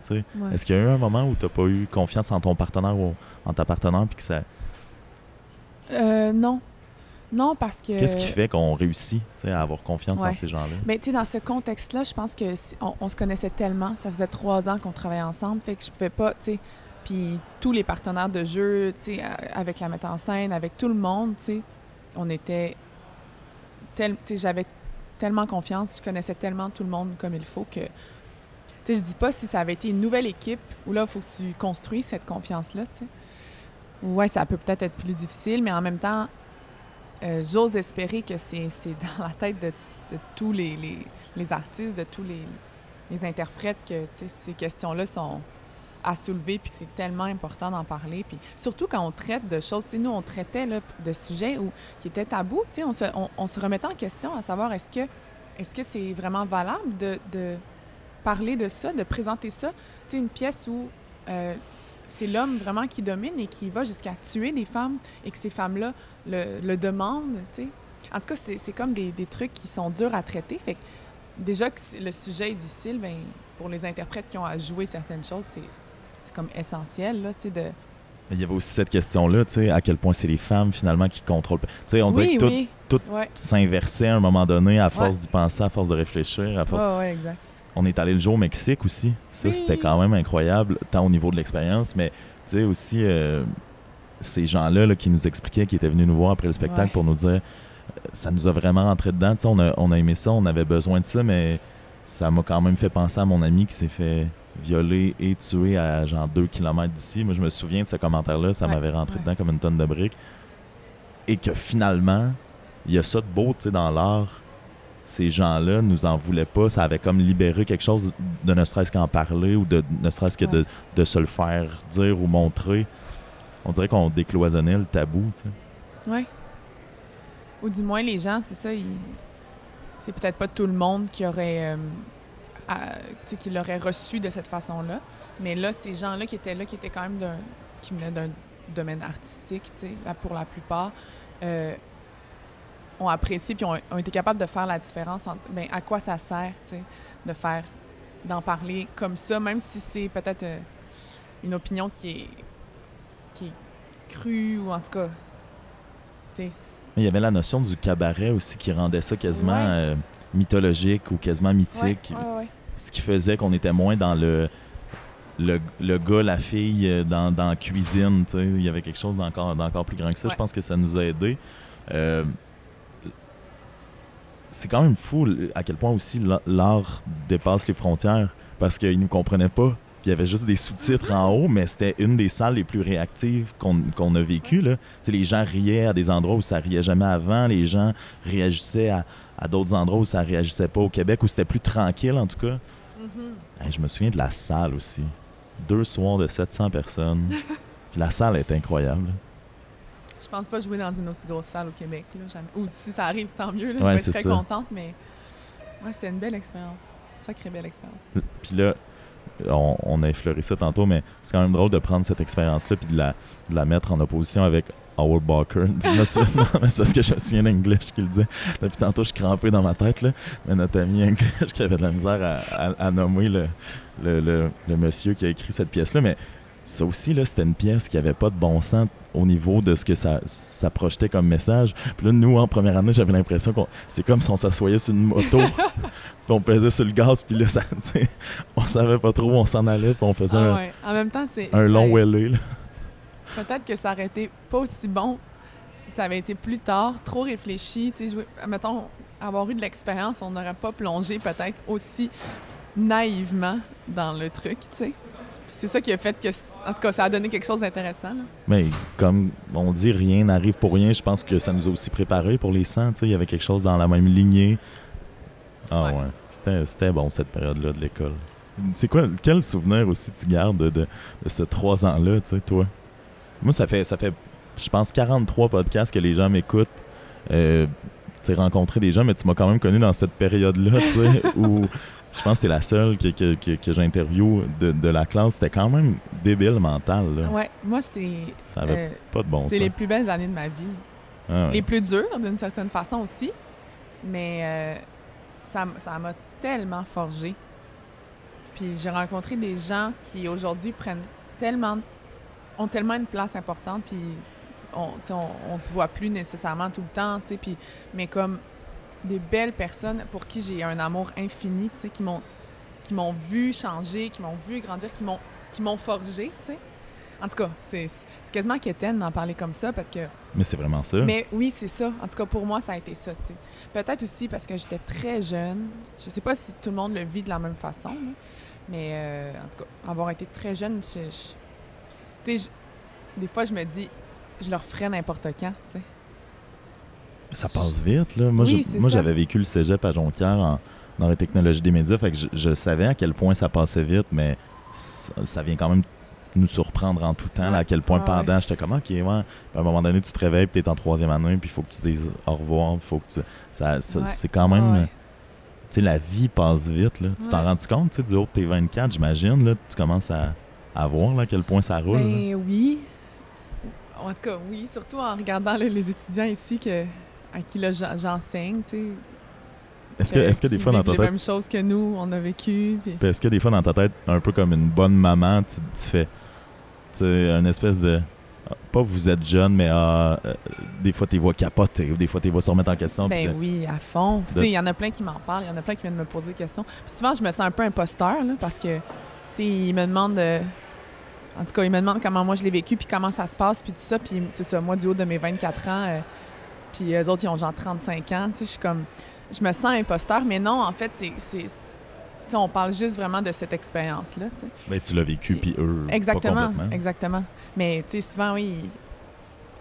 Est-ce qu'il y a eu un moment où t'as pas eu confiance en ton partenaire ou en ta partenaire, puis que ça... Euh, non. Non, parce que... Qu'est-ce qui fait qu'on réussit, à avoir confiance en ces gens-là? Mais, tu sais, dans ce contexte-là, je pense que on, se connaissait tellement, ça faisait trois ans qu'on travaillait ensemble, fait que je pouvais pas, tu sais puis tous les partenaires de jeu, tu sais, avec la metteur en scène, avec tout le monde, tu sais, on était... Tel, j'avais tellement confiance, je connaissais tellement tout le monde comme il faut que... Tu sais, je dis pas si ça avait été une nouvelle équipe où là, il faut que tu construis cette confiance-là, tu sais. Ouais, ça peut peut-être être plus difficile, mais en même temps, euh, j'ose espérer que c'est dans la tête de, tous les, artistes, de tous les, interprètes que ces questions-là sont, à soulever, puis que c'est tellement important d'en parler. Puis surtout quand on traite de choses, nous, on traitait de sujets qui étaient tabous, on se, on, se remettait en question à savoir est-ce que c'est vraiment valable de, parler de ça, de présenter ça? une pièce où euh, c'est l'homme vraiment qui domine et qui va jusqu'à tuer des femmes et que ces femmes-là le, le, demandent, sais. En tout cas, c'est comme des, des, trucs qui sont durs à traiter. Fait que déjà que le sujet est difficile, ben, pour les interprètes qui ont à jouer certaines choses, c'est comme essentiel, là, tu sais, de... Mais il y avait aussi cette question-là, tu sais, à quel point c'est les femmes finalement qui contrôlent. Tu sais, on dirait oui, que tout, oui. tout s'inversait à un moment donné à force Ouais. d'y penser, à force de réfléchir, à force. Ouais, exact. On est allé le jour au Mexique aussi. Ça, Oui. c'était quand même incroyable, tant au niveau de l'expérience, mais tu sais aussi euh, ces gens-là là, qui nous expliquaient, qui étaient venus nous voir après le spectacle Ouais. pour nous dire, euh, ça nous a vraiment rentré dedans. Tu sais, on a, on a aimé ça, on avait besoin de ça, mais ça m'a quand même fait penser à mon ami qui s'est fait violer et tuer à genre 2 km d'ici. Moi, je me souviens de ce commentaire-là, ça Ouais, m'avait rentré ouais. dedans comme une tonne de briques. Et que finalement, il y a ça de beau, tu sais, dans l'art. Ces gens-là nous en voulaient pas. Ça avait comme libéré quelque chose de ne serait-ce qu'en parler ou de ne serait-ce que de, Ouais. de se le faire dire ou montrer. On dirait qu'on décloisonnait le tabou, tu sais. Ouais. Ou du moins, les gens, c'est ça, ils... c'est peut-être pas tout le monde qui aurait, euh, à- tu sais, qui l'aurait reçu de cette façon-là. Mais là, ces gens-là qui étaient là, qui étaient quand même d'un, qui venaient d'un domaine artistique, tu sais, là, pour la plupart, euh, ont apprécié puis ont, ont été capables de faire la différence entre, ben, à quoi ça sert, tu sais, de faire, d'en parler comme ça, même si c'est peut-être euh, une opinion qui est, qui est crue ou en tout cas, Mais Il y avait la notion du cabaret aussi qui rendait ça quasiment Ouais. euh, mythologique ou quasiment mythique. Ouais, ouais, ouais. Ce qui faisait qu'on était moins dans le, le, le gars, la fille, euh, dans, dans la cuisine. Il y avait quelque chose d'encore, d'encore plus grand que ça. Je pense que ça nous a aidés. Euh, c'est quand même fou à quel point aussi la- l'art dépasse les frontières parce qu'ils nous comprenaient pas. Puis il y avait juste des sous-titres en haut, mais c'était une des salles les plus réactives qu'on a vécues. Les gens riaient à des endroits où ça riait jamais avant. Les gens réagissaient à, à d'autres endroits où ça réagissait pas au Québec, où c'était plus tranquille en tout cas. Mhm. Hey, je me souviens de la salle aussi. Deux soirs de 700 personnes. Puis la salle est incroyable. Je pense pas jouer dans une aussi grosse salle au Québec, là, jamais. Ou si ça arrive, tant mieux, là, je vais être très ça. contente, mais ouais, c'était une belle expérience. Sacrée belle expérience. Puis là, on, on a effleuré ça tantôt, mais c'est quand même drôle de prendre cette expérience-là puis de la, de la mettre en opposition avec Howard Barker. Non, mais c'est parce que je me souviens d'English qui le disait. Depuis tantôt, je suis crampé dans ma tête. Là. Mais notre ami English qui avait de la misère à, à- à nommer le, le, le- le monsieur qui a écrit cette pièce-là. Mais ça aussi, là, c'était une pièce qui avait pas de bon sens au niveau de ce que ça, ça projetait comme message. Puis là, nous, en première année, j'avais l'impression qu'on c'est comme si on s'assoyait sur une moto, puis on pesait sur le gaz, puis là, ça, on savait pas trop où on s'en allait, puis on faisait Ah un. En même temps, c'est. un long wellé. Peut-être que ça aurait été pas aussi bon si ça avait été plus tard, trop réfléchi. Jouer- mettons, avoir eu de l'expérience, on n'aurait pas plongé peut-être aussi naïvement dans le truc, tu sais. C'est ça qui a fait que, en tout cas, ça a donné quelque chose d'intéressant. Mais comme on dit, rien n'arrive pour rien. Je pense que ça nous a aussi préparé pour les 100. tu sais, Il y avait quelque chose dans la même lignée. Ah ouais. Ouais. C'était, bon cette période-là de l'école. C'est quoi, quel souvenir aussi tu gardes de, de, de ce trois ans-là, tu sais, toi? Moi, ça fait, ça fait, je pense, 43 podcasts que les gens m'écoutent. Euh, tu sais, rencontrer des gens, mais tu m'as quand même connu dans cette période-là, tu sais, où je pense que t'es la seule que, que, que, que j'interviewe de, de la classe. C'était quand même débile mental, là. Ouais, moi, c'est. Ça avait euh, pas de bon c'est sens. les plus belles années de ma vie. Ah ouais. Les plus dures, d'une certaine façon aussi. Mais euh, ça m'a tellement forgé. Puis j'ai rencontré des gens qui aujourd'hui prennent tellement, ont tellement une place importante, puis on, on, on se voit plus nécessairement tout le temps, puis mais comme des belles personnes pour qui j'ai un amour infini, tu sais, qui m'ont qui m'ont vu changer, qui m'ont vu grandir, qui m'ont qui m'ont forgé, tu sais. En tout cas, c'est c'est quasiment quétaine d'en parler comme ça parce que Mais c'est vraiment ça. mais oui, c'est ça. En tout cas, pour moi, ça a été ça. tu sais. Peut-être aussi parce que j'étais très jeune. Je sais pas si tout le monde le vit de la même façon, mais euh, en tout cas, avoir été très jeune, je, je- tu sais, je- des fois, je me dis, je leur ferais n'importe quand. tu sais. Ça passe vite, là. Moi, Oui, je- c'est moi ça. j'avais vécu le cégep à Jonquière en, dans les technologies des médias, fait que je, je savais à quel point ça passait vite, mais ça, ça vient quand même nous surprendre en tout temps, là, à quel point Ouais, ouais. pendant, j'étais comme, OK, ouais. Puis à un moment donné, tu te réveilles, puis t'es en troisième année, puis il faut que tu dises au revoir, faut que tu... Ça, ça- Ouais. C'est quand même... Ouais, ouais. Tu sais, la vie passe vite, là. Tu t'en Ouais. rends compte, tu sais, du haut de tes 24, j'imagine, là, tu commences à, à voir, là, à quel point ça roule. Ben oui. En tout cas, oui. Surtout en regardant là, les étudiants ici que, à qui là, j'en- j'enseigne, tu sais. Est-ce que, euh, est-ce que des fois dans ta les tête, mêmes choses que nous, on a vécu. puis- puis est-ce que des fois dans ta tête, un peu comme une bonne maman, tu, tu fais, tu sais, une espèce de, ah, pas vous êtes jeune, mais ah, euh, des fois tes voix capoter ou des fois tes voix se remettre en question. Ben de- oui, à fond. De- tu sais, il y en a plein qui m'en parlent, il y en a plein qui viennent me poser des questions. Puis souvent, je me sens un peu imposteur, là, parce que, tu sais, ils me demandent, euh, en tout cas, ils me demandent comment moi je l'ai vécu, puis comment ça se passe, puis tout ça. Puis, c'est ça, moi, du haut de mes 24 ans, euh, puis eux autres, ils ont genre 35 ans, tu sais, je suis comme, je me sens imposteur, mais non, en fait, c'est, on parle juste vraiment de cette expérience-là. Ben, tu l'as vécu, puis eux, pas Exactement, complètement. exactement. Mais tu sais, souvent, oui,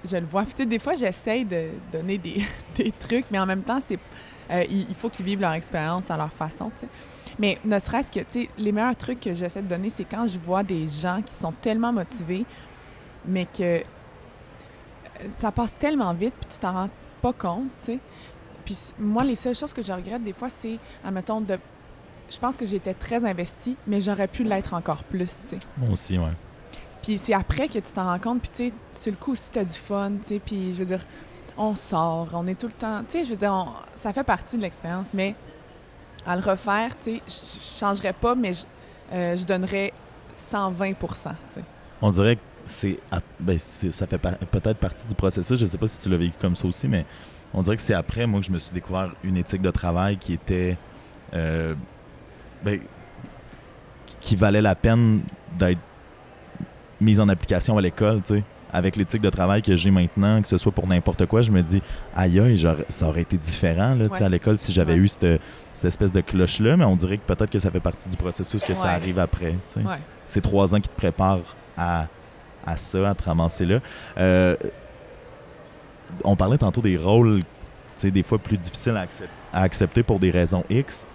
je le vois. Puis des fois, j'essaye de donner des, des trucs, mais en même temps, c'est euh, il, il faut qu'ils vivent leur expérience à leur façon. Mais ne serait-ce que, tu sais, les meilleurs trucs que j'essaie de donner, c'est quand je vois des gens qui sont tellement motivés, mais que euh, ça passe tellement vite, puis tu t'en rends pas compte, tu sais. Puis moi, les seules choses que je regrette des fois, c'est, admettons, de... Je pense que j'étais très investie, mais j'aurais pu l'être encore plus, tu sais. Moi aussi, ouais. Puis c'est après que tu t'en rends compte. Puis tu sais, sur le coup aussi, t'as du fun, tu sais. Puis je veux dire, on sort, on est tout le temps... Tu sais, je veux dire, on- ça fait partie de l'expérience, mais à le refaire, tu sais, je je changerais pas, mais je, euh, je donnerais 120 tu sais. On dirait que c'est, ben, c'est- ça fait peut-être partie du processus. Je sais pas si tu l'as vécu comme ça aussi, mais on dirait que c'est après, moi, que je me suis découvert une éthique de travail qui était, euh, ben, qui- valait la peine d'être mise en application à l'école, tu sais. Avec l'éthique de travail que j'ai maintenant, que ce soit pour n'importe quoi, je me dis, aïe, aïe, ça aurait été différent, là, Ouais. à l'école si j'avais Ouais. eu cette, cette espèce de cloche-là, mais on dirait que peut-être que ça fait partie du processus que ça arrive après, c'est trois ans qui te préparent à, à ça, à te ramasser là. Euh, on parlait tantôt des rôles, tu sais, des fois plus difficiles à, accep- à accepter pour des raisons X.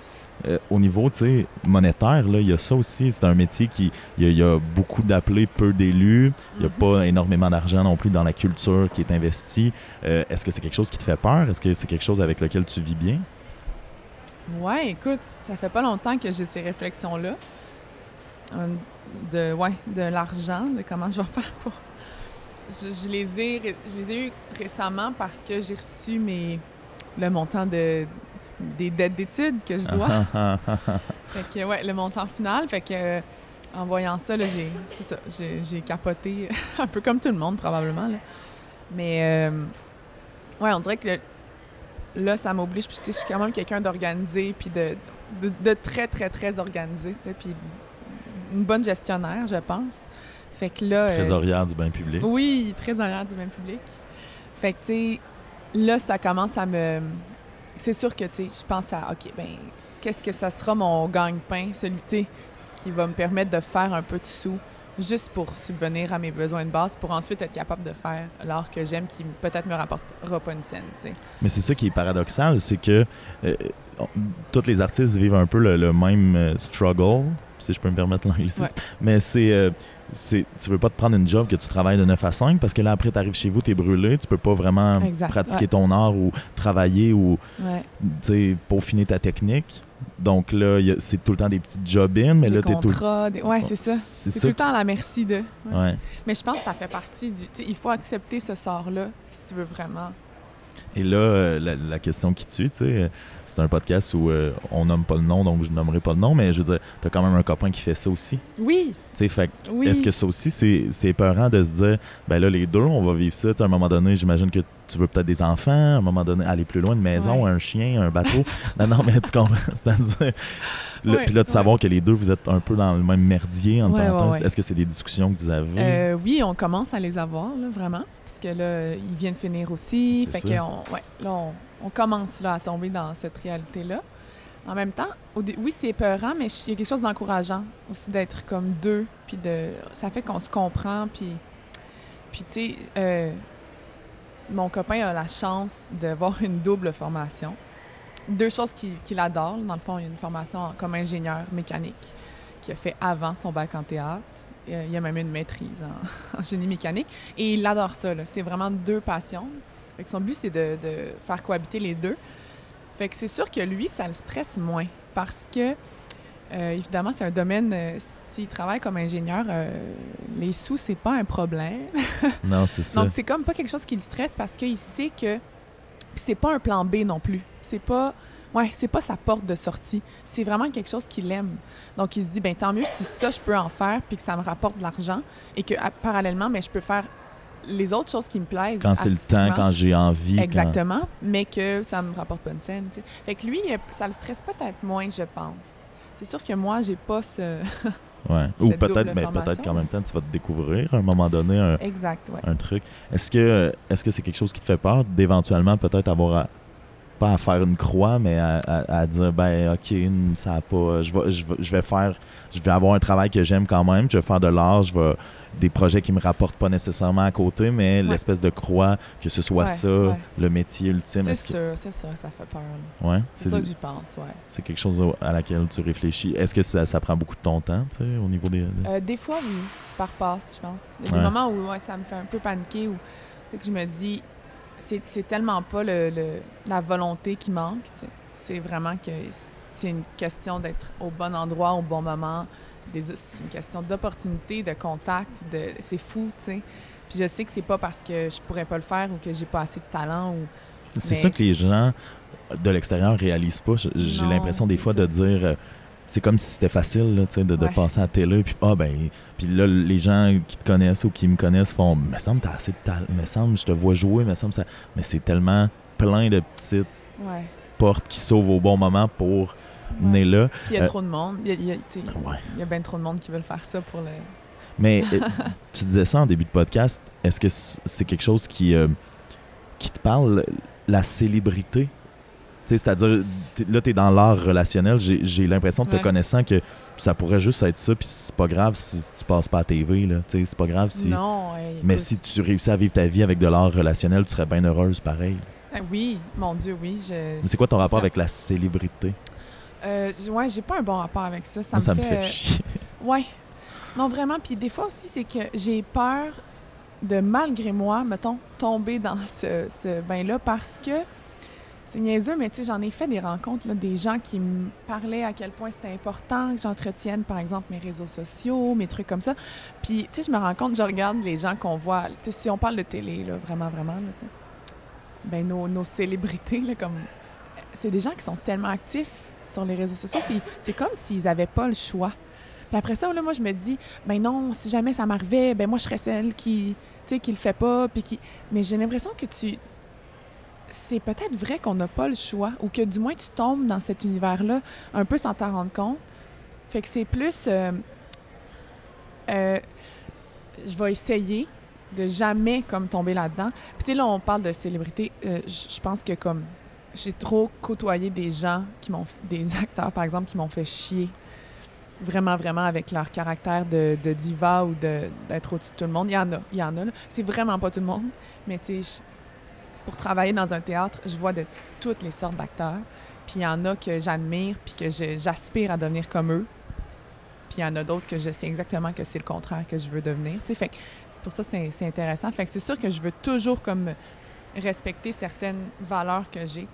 Euh, au niveau, tu sais, monétaire, là, il y a ça aussi. C'est un métier qui, il y a- il y, a beaucoup d'appelés, peu d'élus. Il n'y a Mhm. pas énormément d'argent non plus dans la culture qui est investi. Euh, Est-ce que c'est quelque chose qui te fait peur? Est-ce que c'est quelque chose avec lequel tu vis bien? Ouais, écoute, ça fait pas longtemps que j'ai ces réflexions-là. De, ouais, de l'argent, de comment je vais faire pour. Je, je les ai, je les ai eu récemment parce que j'ai reçu mes, le montant de, des dettes d'études que je dois. fait que, ouais, le montant final. Fait que, euh, en voyant ça, là, j'ai, c'est ça, j'ai, j'ai capoté un peu comme tout le monde, probablement. Là. Mais, euh, ouais, on dirait que le- là, ça m'oblige. Puis, je suis quand même quelqu'un d'organisé, puis de, de, de très, très, très organisé, tu sais, puis une bonne gestionnaire, je pense. Fait que là... euh, Trésorière du bain public. oui, trésorière du même public. Fait que, tu sais, là, ça commence à me. C'est sûr que, tu sais, je pense à, OK, ben, qu'est-ce que ça sera mon gagne-pain, celui, tu sais, ce qui va me permettre de faire un peu de sous, juste pour subvenir à mes besoins de base, pour ensuite être capable de faire l'art que j'aime, qui peut-être me rapportera pas une scène, tu sais. Mais c'est ça qui est paradoxal, c'est que euh, tous les artistes vivent un peu le, le même euh, struggle, si je peux me permettre l'anglicisme. Ouais. Mais c'est, euh, c'est, tu veux pas te prendre une job que tu travailles de 9 à 5 parce que là après tu arrives chez vous, tu es brûlé, tu peux pas vraiment Exact, pratiquer ouais. ton art ou travailler ou Ouais. peaufiner ta technique. Donc là, il y a- c'est tout le temps des petites job-in, mais des là tu es tout contrats, des- Ouais, c'est ça. C'est C'est ça tout le temps à la merci de. Ouais. Mais je pense que ça fait partie du. il faut accepter ce sort-là si tu veux vraiment. Et là, euh, la, la question qui tue, tu sais, euh, c'est un podcast où euh, on nomme pas le nom, donc je nommerai pas le nom, mais je veux dire, t'as quand même un copain qui fait ça aussi. Oui, Tu sais, fait que oui. Est-ce que ça aussi, c'est c'est épeurant de se dire, ben là, les deux, on va vivre ça. Tu sais, à un moment donné, j'imagine que tu veux peut-être des enfants, à un moment donné, aller plus loin, une maison, Ouais. un chien, un bateau. non, non, mais tu comprends. C'est-à-dire, Ouais, puis là, de ouais. savoir que les deux, vous êtes un peu dans le même merdier en ouais. Est-ce que c'est des discussions que vous avez? Euh, oui, on commence à les avoir, là, vraiment. Parce que là, ils viennent finir aussi. Fait que on, ouais, là, on, on commence là, à tomber dans cette réalité-là. En même temps, oui, c'est épeurant, mais il y a quelque chose d'encourageant aussi d'être comme deux. Puis de, ça fait qu'on se comprend. Puis, puis euh, mon copain a la chance d'avoir une double formation. Deux choses qu'il adore. Dans le fond, il a une formation comme ingénieur mécanique qu'il a fait avant son bac en théâtre. Euh, Il a même une maîtrise en, en génie mécanique. Et il adore ça. C'est vraiment deux passions. Fait que son but, c'est de, de faire cohabiter les deux. Fait que c'est sûr que lui, ça le stresse moins. Parce que, euh, évidemment, c'est un domaine, euh, s'il travaille comme ingénieur, euh, les sous, c'est pas un problème. non, c'est ça. Donc, c'est comme pas quelque chose qui le stresse parce qu'il sait que. C'est pas un plan B non plus. C'est pas. Ouais, c'est pas sa porte de sortie. C'est vraiment quelque chose qu'il aime. Donc, il se dit, ben tant mieux si ça, je peux en faire, puis que ça me rapporte de l'argent, et que à- parallèlement, mais je peux faire les autres choses qui me plaisent. Quand c'est le temps, quand j'ai envie. quand- Exactement, mais que ça me rapporte pas une scène. tu sais. Fait que lui, ça le stresse peut-être moins, je pense. C'est sûr que moi, j'ai pas ce. Ouais. Ou peut-être, mais peut-être qu'en même temps, tu vas te découvrir à un moment donné un, exact, ouais. un truc. Est-ce que est-ce que c'est quelque chose qui te fait peur d'éventuellement peut-être avoir à, pas à faire une croix, mais à, à- à dire ben ok ça a pas, je vais, je vais je vais faire, je vais avoir un travail que j'aime quand même, je vais faire de l'art, je vais des projets qui me rapportent pas nécessairement à côté, mais Ouais. l'espèce de croix que ce soit Ouais, ça, ouais. le métier ultime. C'est que- sûr, c'est sûr, ça fait peur. ouais, C'est ça que j'y pense, ouais. c'est quelque chose à laquelle tu réfléchis. Est-ce que ça, ça prend beaucoup de ton temps, tu sais, au niveau des. des- Euh, des fois, oui, c'est par passe, je pense. Il y a des moments où ouais, ça me fait un peu paniquer, où fait que je me dis, c'est c'est tellement pas le, le- la volonté qui manque, tu sais. c'est vraiment que c'est une question d'être au bon endroit, au bon moment. C'est une question d'opportunité, de contact, de c'est fou, tu sais. Puis je sais que c'est pas parce que je pourrais pas le faire ou que j'ai pas assez de talent ou C'est ça que les gens de l'extérieur réalisent pas. J'ai l'impression des fois ça. de dire. euh, c'est comme si c'était facile là, de, de Ouais. passer à la télé. Puis, ah, ben, puis là, les gens qui te connaissent ou qui me connaissent font Me semble t'as assez de talent. Me semble je te vois jouer. Me semble ça. Mais c'est tellement plein de petites ouais. portes qui s'ouvrent au bon moment pour Ouais. là. Puis il y a Euh, trop de monde, il y a, il y a- tu sais, Ouais. il y a bien trop de monde qui veulent faire ça pour le Mais euh, tu disais ça en début de podcast. Est-ce que c'est quelque chose qui, euh, qui te parle, la célébrité? C'est-à-dire, là, tu es dans l'art relationnel. J'ai l'impression, de te Ouais. connaissant, que ça pourrait juste être ça. Puis c'est pas grave si tu passes pas à TV. C'est pas grave si. Non, ouais, Mais écoute. si tu réussis à vivre ta vie avec de l'art relationnel, tu serais bien heureuse pareil. Ah oui, mon Dieu, oui. Je, Mais c'est quoi ton rapport ça. avec la célébrité? Euh, ouais, j'ai pas un bon rapport avec ça. Ça Moi, me ça me fait. chier. Ouais. Non, vraiment. Puis des fois aussi, c'est que j'ai peur de, malgré moi, mettons, tomber dans ce, ce bain-là parce que c'est niaiseux, mais tu sais, j'en ai fait des rencontres, là, des gens qui me parlaient à quel point c'était important que j'entretienne, par exemple, mes réseaux sociaux, mes trucs comme ça. Puis, tu sais, je me rends compte, je regarde les gens qu'on voit, tu sais, si on parle de télé, là, vraiment, vraiment, là, tu sais, ben nos, nos célébrités, là, comme... C'est des gens qui sont tellement actifs sur les réseaux sociaux, puis c'est comme s'ils n'avaient pas le choix. Puis après ça, moi, je me dis, ben non, si jamais ça m'arrivait, ben moi, je serais celle qui, tu sais, qui le fait pas, puis qui... Mais j'ai l'impression que tu... C'est peut-être vrai qu'on n'a pas le choix, ou que du moins, tu tombes dans cet univers-là un peu sans t'en rendre compte. Fait que c'est plus... euh, euh, je vais essayer de jamais comme tomber là-dedans. Puis tu sais, là, on parle de célébrité. euh, je pense que comme j'ai trop côtoyé des gens qui m'ont... Des acteurs, par exemple, qui m'ont fait chier vraiment, vraiment avec leur caractère de, diva ou d'être au-dessus de tout le monde. Il y en a, il y en a. C'est vraiment pas tout le monde. Mais tu sais, pour travailler dans un théâtre, je vois de toutes les sortes d'acteurs. Puis il y en a que j'admire, puis que j'aspire à devenir comme eux. Puis il y en a d'autres que je sais exactement que c'est le contraire que je veux devenir. Tu sais, fait c'est pour ça c'est intéressant. Fait que c'est sûr que je veux toujours comme respecter certaines valeurs que j'ai.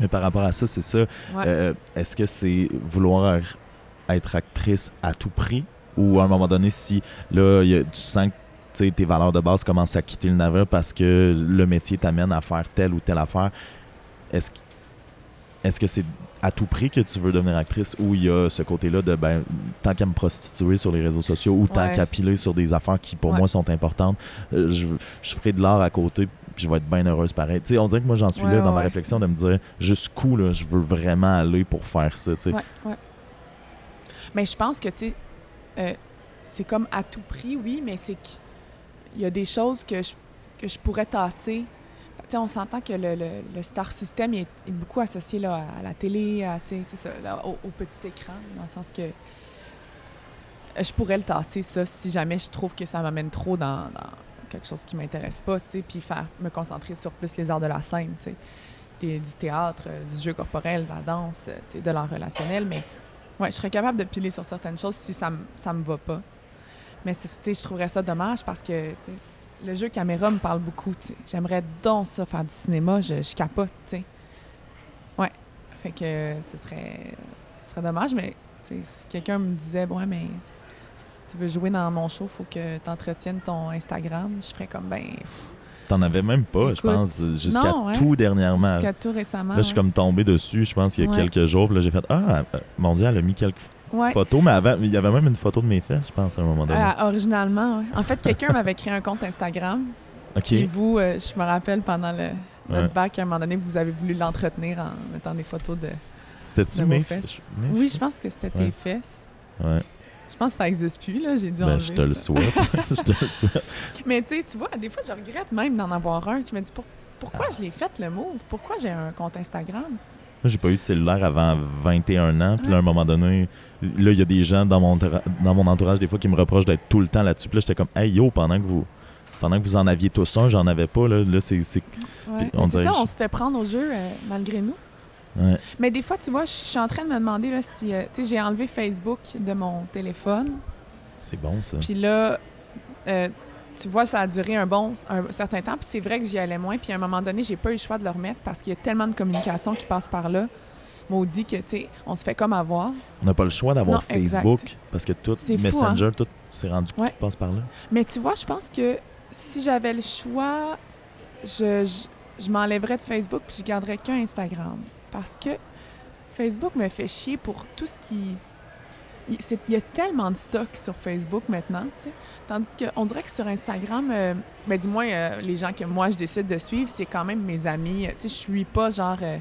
Mais par rapport à ça, c'est ça. Ouais. Euh, Est-ce que c'est vouloir être actrice à tout prix? Ou à un moment donné, si là, y a- tu sens que tes valeurs de base commencent à quitter le navire parce que le métier t'amène à faire telle ou telle affaire, est-ce que est-ce que c'est à tout prix que tu veux devenir actrice? Ou il y a ce côté-là de ben tant qu'à me prostituer sur les réseaux sociaux ou tant Ouais. qu'à piler sur des affaires qui pour Ouais. moi sont importantes, euh, je, je ferai de l'art à côté puis je vais être bien heureuse pareil. On dirait que moi j'en suis Ouais, là dans ma réflexion de me dire jusqu'où là, je veux vraiment aller pour faire ça. Mais je pense que, euh, c'est comme à tout prix, oui, mais c'est qu'il y a des choses que je, que je pourrais tasser. Tu sais, on s'entend que le, le- le star system est, est beaucoup associé là, à la télé, à, ça, là, au, au petit écran, dans le sens que euh, je pourrais le tasser, ça, si jamais je trouve que ça m'amène trop dans, dans quelque chose qui m'intéresse pas, tu sais, puis faire, me concentrer sur plus les arts de la scène, tu sais, du théâtre, euh, du jeu corporel, de la danse, euh, tu sais, de l'art relationnel, mais Ouais, je serais capable de piler sur certaines choses si ça me, ça me va pas. Mais je trouverais ça dommage parce que tu sais, le jeu caméra me parle beaucoup. tu sais. J'aimerais donc ça faire du cinéma, je, je capote. tu sais. Ouais. Fait que ce serait, ce serait dommage, mais tu sais, si quelqu'un me disait, ouais, mais si tu veux jouer dans mon show, faut que tu entretiennes ton Instagram, je ferais comme, ben, T'en avais même pas, je pense, jusqu'à ouais. tout dernièrement. Jusqu'à tout récemment. Là, je suis comme tombé dessus, je pense, il y a Ouais. quelques jours. Puis là, j'ai fait Ah, euh, mon Dieu, elle a mis quelques Ouais. photos. Mais avant, il y avait même une photo de mes fesses, je pense, à un moment donné. Euh, originalement, ouais. En fait, quelqu'un m'avait créé un compte Instagram. ok. Puis vous, euh, je me rappelle pendant le, notre bac, à un moment donné, vous avez voulu l'entretenir en mettant des photos de. C'était-tu mes fesses? Mes Oui, je pense que c'était tes fesses. Ouais. Je pense que ça n'existe plus, là. J'ai dû Ben, enlever je te le souhaite. je te le souhaite. Mais tu sais, tu vois, des fois, je regrette même d'en avoir un. Je me dis, pour- pourquoi Ah. je l'ai fait, le move? Pourquoi j'ai un compte Instagram? Moi, j'ai pas eu de cellulaire avant 21 ans. Puis là, à un moment donné, là, il y a des gens dans mon, dans mon entourage, des fois, qui me reprochent d'être tout le temps là-dessus. Puis là, j'étais comme, hey yo, pendant que vous. Pendant que vous en aviez tous un, j'en avais pas. Là, là c'est. Ouais. on dirait ça, on se fait prendre au jeu euh, malgré nous. Ouais. Mais des fois, tu vois, je suis en train de me demander là, si. euh, tu sais, j'ai enlevé Facebook de mon téléphone. C'est bon, ça. Puis là, euh, tu vois, ça a duré un bon un certain temps. Puis c'est vrai que j'y allais moins. Puis à un moment donné, j'ai pas eu le choix de le remettre parce qu'il y a tellement de communication qui passe par là. Maudit que, tu sais, on se fait comme avoir. On n'a pas le choix d'avoir exact. Facebook parce que tout, fou, Messenger, tout s'est rendu Ouais. qui passe par là. Mais tu vois, je pense que si j'avais le choix, je, je, je m'enlèverais de Facebook puis je garderais qu'un Instagram. Parce que Facebook me fait chier pour tout ce qui. Il y a tellement de stock sur Facebook maintenant, tu sais. Tandis qu'on dirait que sur Instagram, euh, ben, du moins, euh, les gens que moi je décide de suivre, c'est quand même mes amis. Tu sais, je suis pas genre euh,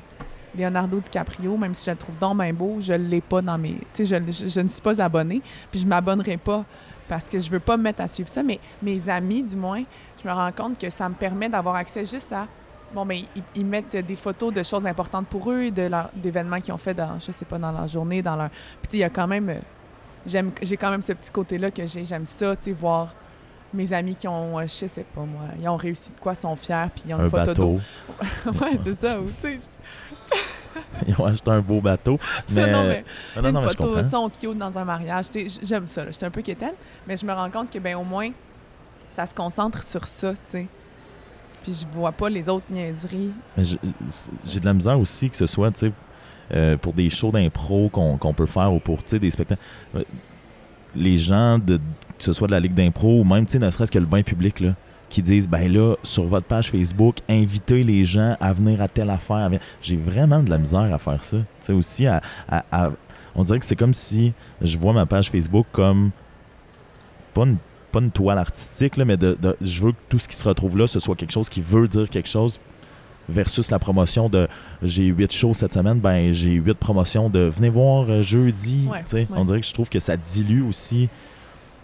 Leonardo DiCaprio, même si je le trouve donc bien beau, je l'ai pas dans mes. Sais, je ne suis pas abonnée, puis je m'abonnerai pas parce que je veux pas me mettre à suivre ça. Mais mes amis, du moins, je me rends compte que ça me permet d'avoir accès juste à. Bon, ben, ils, ils mettent des photos de choses importantes pour eux, de leur- d'événements qu'ils ont fait dans, je sais pas, dans leur journée, dans leur. Puis, il y a quand même. euh, J'aime, j'ai quand même ce petit côté-là que j'ai, j'aime ça, tu sais, voir mes amis qui ont, euh, je sais pas moi, ils ont réussi de quoi, sont fiers, puis ils ont Un une photo bateau. ouais, c'est ça. Ou, tu sais, Ils ont acheté un beau bateau. Mais, non, mais non, non, une mais je photo comprends. sont cute dans un mariage. Tu sais, j- J'aime ça. J'étais un peu quétaine, mais je me rends compte que ben au moins ça se concentre sur ça, tu sais. Puis je vois pas les autres niaiseries. J'ai de la misère aussi que ce soit, tu sais, euh, pour des shows d'impro qu'on peut faire ou pour, tu sais, des spectacles. euh, Les gens, de, que ce soit de la ligue d'impro ou même, tu sais, ne serait-ce que le bain public, là, qui disent, ben là, sur votre page Facebook, invitez les gens à venir à telle affaire. J'ai vraiment de la misère à faire ça. Tu sais, aussi, à- on dirait que c'est comme si je vois ma page Facebook comme pas une, pas une toile artistique, là, mais de, de- je veux que tout ce qui se retrouve là, ce soit quelque chose qui veut dire quelque chose versus la promotion de j'ai huit shows cette semaine, ben j'ai huit promotions de venez voir euh, jeudi. Ouais, ouais. On dirait que je trouve que ça dilue aussi.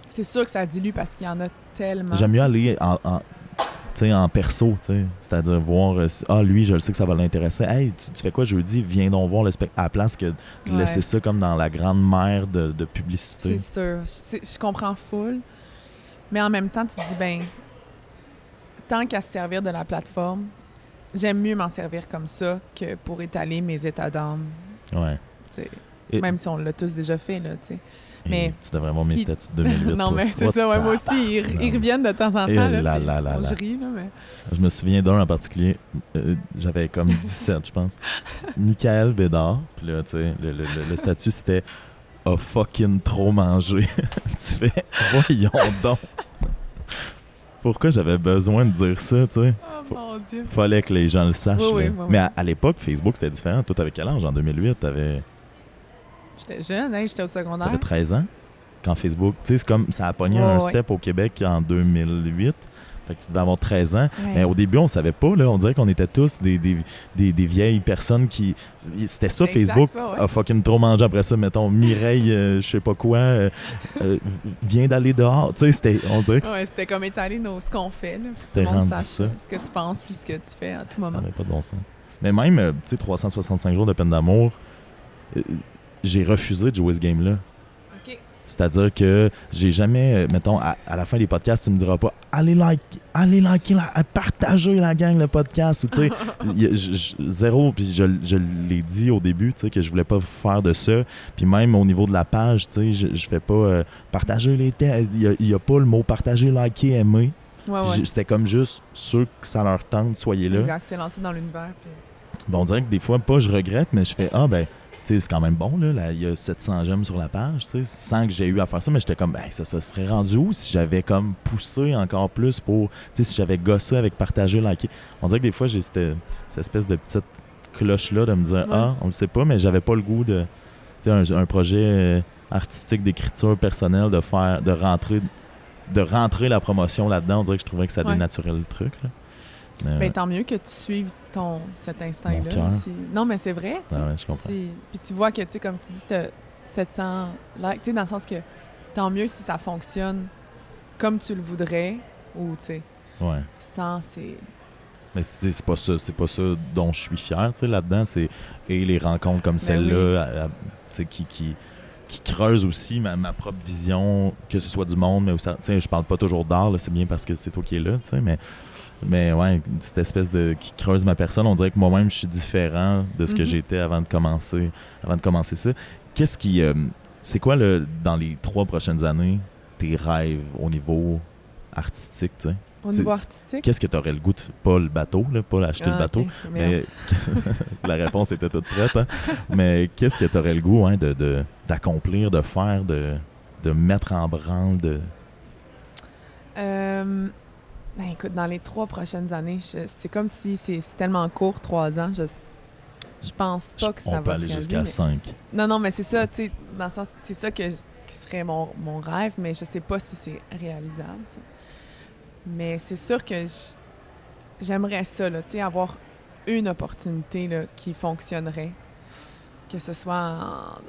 C'est sûr que ça dilue parce qu'il y en a tellement. J'aime mieux aller en, en, en perso, c'est-à-dire voir euh, si- ah lui je le sais que ça va l'intéresser. Hey, tu, tu fais quoi jeudi? Viens donc voir le spectacle à la place que de Ouais. laisser ça comme dans la grande mer de, de publicité. C'est sûr. Je comprends full. Mais en même temps, tu te dis, ben, tant qu'à se servir de la plateforme, j'aime mieux m'en servir comme ça que pour étaler mes états d'âme. Ouais. Et- Même si on l'a tous déjà fait, là, tu sais. Mais- tu devrais voir mes Puis- statuts de 2008. non, mais c'est ça, ouais, moi aussi, ils, reviennent de temps en temps. là Là, puis là. Je ris, là, mais... Je me souviens d'un en particulier. euh, J'avais comme 17, je pense. Michael Bédard. Puis là, tu sais, le, le- le- le statut, c'était a fucking trop mangé. tu fais, voyons donc. Pourquoi j'avais besoin de dire ça, tu sais? Oh mon Dieu. Fallait que les gens le sachent. Oui, oui, là. oui, Mais à, à l'époque, Facebook, c'était différent. Toi, t'avais quel âge en 2008? T'avais J'étais jeune, hein, j'étais au secondaire. avais 13 ans? Quand Facebook, tu sais, c'est comme ça a pogné un step au Québec en 2008. Fait que tu devais avoir 13 ans. Ouais. Mais au début, on savait pas, là. On dirait qu'on était tous des, des, des, des vieilles personnes qui. C'était ça, Exact, Facebook. ouais, ouais. A fucking trop mangé après ça. Mettons, Mireille, euh, je sais pas quoi, euh, euh, vient d'aller dehors. Tu sais, c'était. On dirait que c'était comme étaler nos, ce qu'on fait. C'était rendu ça. ce que tu penses puis ce que tu fais à tout ça moment. n'avait pas de bon sens. Mais même, euh, tu sais, 365 jours de peine d'amour, j'ai refusé de jouer ce game-là. C'est-à-dire que j'ai jamais, euh, mettons, à, à la fin des podcasts, tu me diras pas allez like, allez liker, la, euh, partagez la gang le podcast ou tu sais, zéro. Puis je, je l'ai dit au début, tu sais, que je voulais pas faire de ça. Puis même au niveau de la page, tu sais, je, je fais pas euh, partager les thèmes. Il y a, pas le mot partager, liker, aimer. Ouais, ouais. J'ai- C'était comme juste ceux que ça leur tente, soyez là. Exact, c'est lancé dans l'univers. Puis... Bon, on dirait que des fois, pas je regrette, mais je fais Ah, ben, c'est quand même bon, là, là, il y a 700 j'aime sur la page, tu sais, sans que j'ai eu à faire ça, mais j'étais comme, ben, ça, ça serait rendu où si j'avais comme poussé encore plus pour, tu sais, si j'avais gossé avec partager, liker. On dirait que des fois, j'ai cette, cette espèce de petite cloche-là de me dire, Ouais. ah, on le sait pas, mais j'avais pas le goût de, tu sais, un, un projet euh, artistique d'écriture personnelle, de faire, de rentrer, de rentrer la promotion là-dedans. On dirait que je trouvais que ça Ouais. dénaturait le truc, là. Mais, Ben, tant mieux que tu suives ton, cet instinct-là. aussi. Non, mais c'est vrai. Ouais, je comprends. Puis tu vois que, tu comme tu dis, tu as 700 likes, tu dans le sens que tant mieux si ça fonctionne comme tu le voudrais ou, tu sais, Ouais. sans, c'est... Mais c'est pas ça, c'est pas ça dont je suis fier, tu sais, là-dedans, c'est et les rencontres comme Ben celle-là, tu sais, qui, qui, qui creusent aussi ma, ma propre vision, que ce soit du monde, mais aussi, tu sais, je parle pas toujours d'art, c'est bien parce que c'est toi qui es là, tu sais, mais, mais ouais, cette espèce de, qui creuse ma personne, on dirait que moi-même, je suis différent de ce que Mhm. j'étais avant de commencer, avant de commencer ça. Qu'est-ce qui, euh, c'est quoi, le, dans les trois prochaines années, tes rêves au niveau artistique, tu sais? Au niveau artistique... Qu'est-ce que tu aurais le goût de. Pas le bateau, là, pas acheter le Ah, bateau? Mais, Mais la réponse était toute prête. hein. Mais qu'est-ce que tu aurais le goût hein, de, de- d'accomplir, de faire, de, de mettre en branle, de. euh, ben, écoute, dans les trois prochaines années, c'est comme si c'est tellement court, trois ans, je, je pense pas que ça On va peut se aller jusqu'à mais- 5. Non, non, mais c'est ça, tu sais, dans le sens, c'est ça que, je- qui serait mon, mon rêve, mais je sais pas si c'est réalisable. Mais c'est sûr que j'aimerais ça, là, tu sais, avoir une opportunité, là, qui fonctionnerait. Que ce soit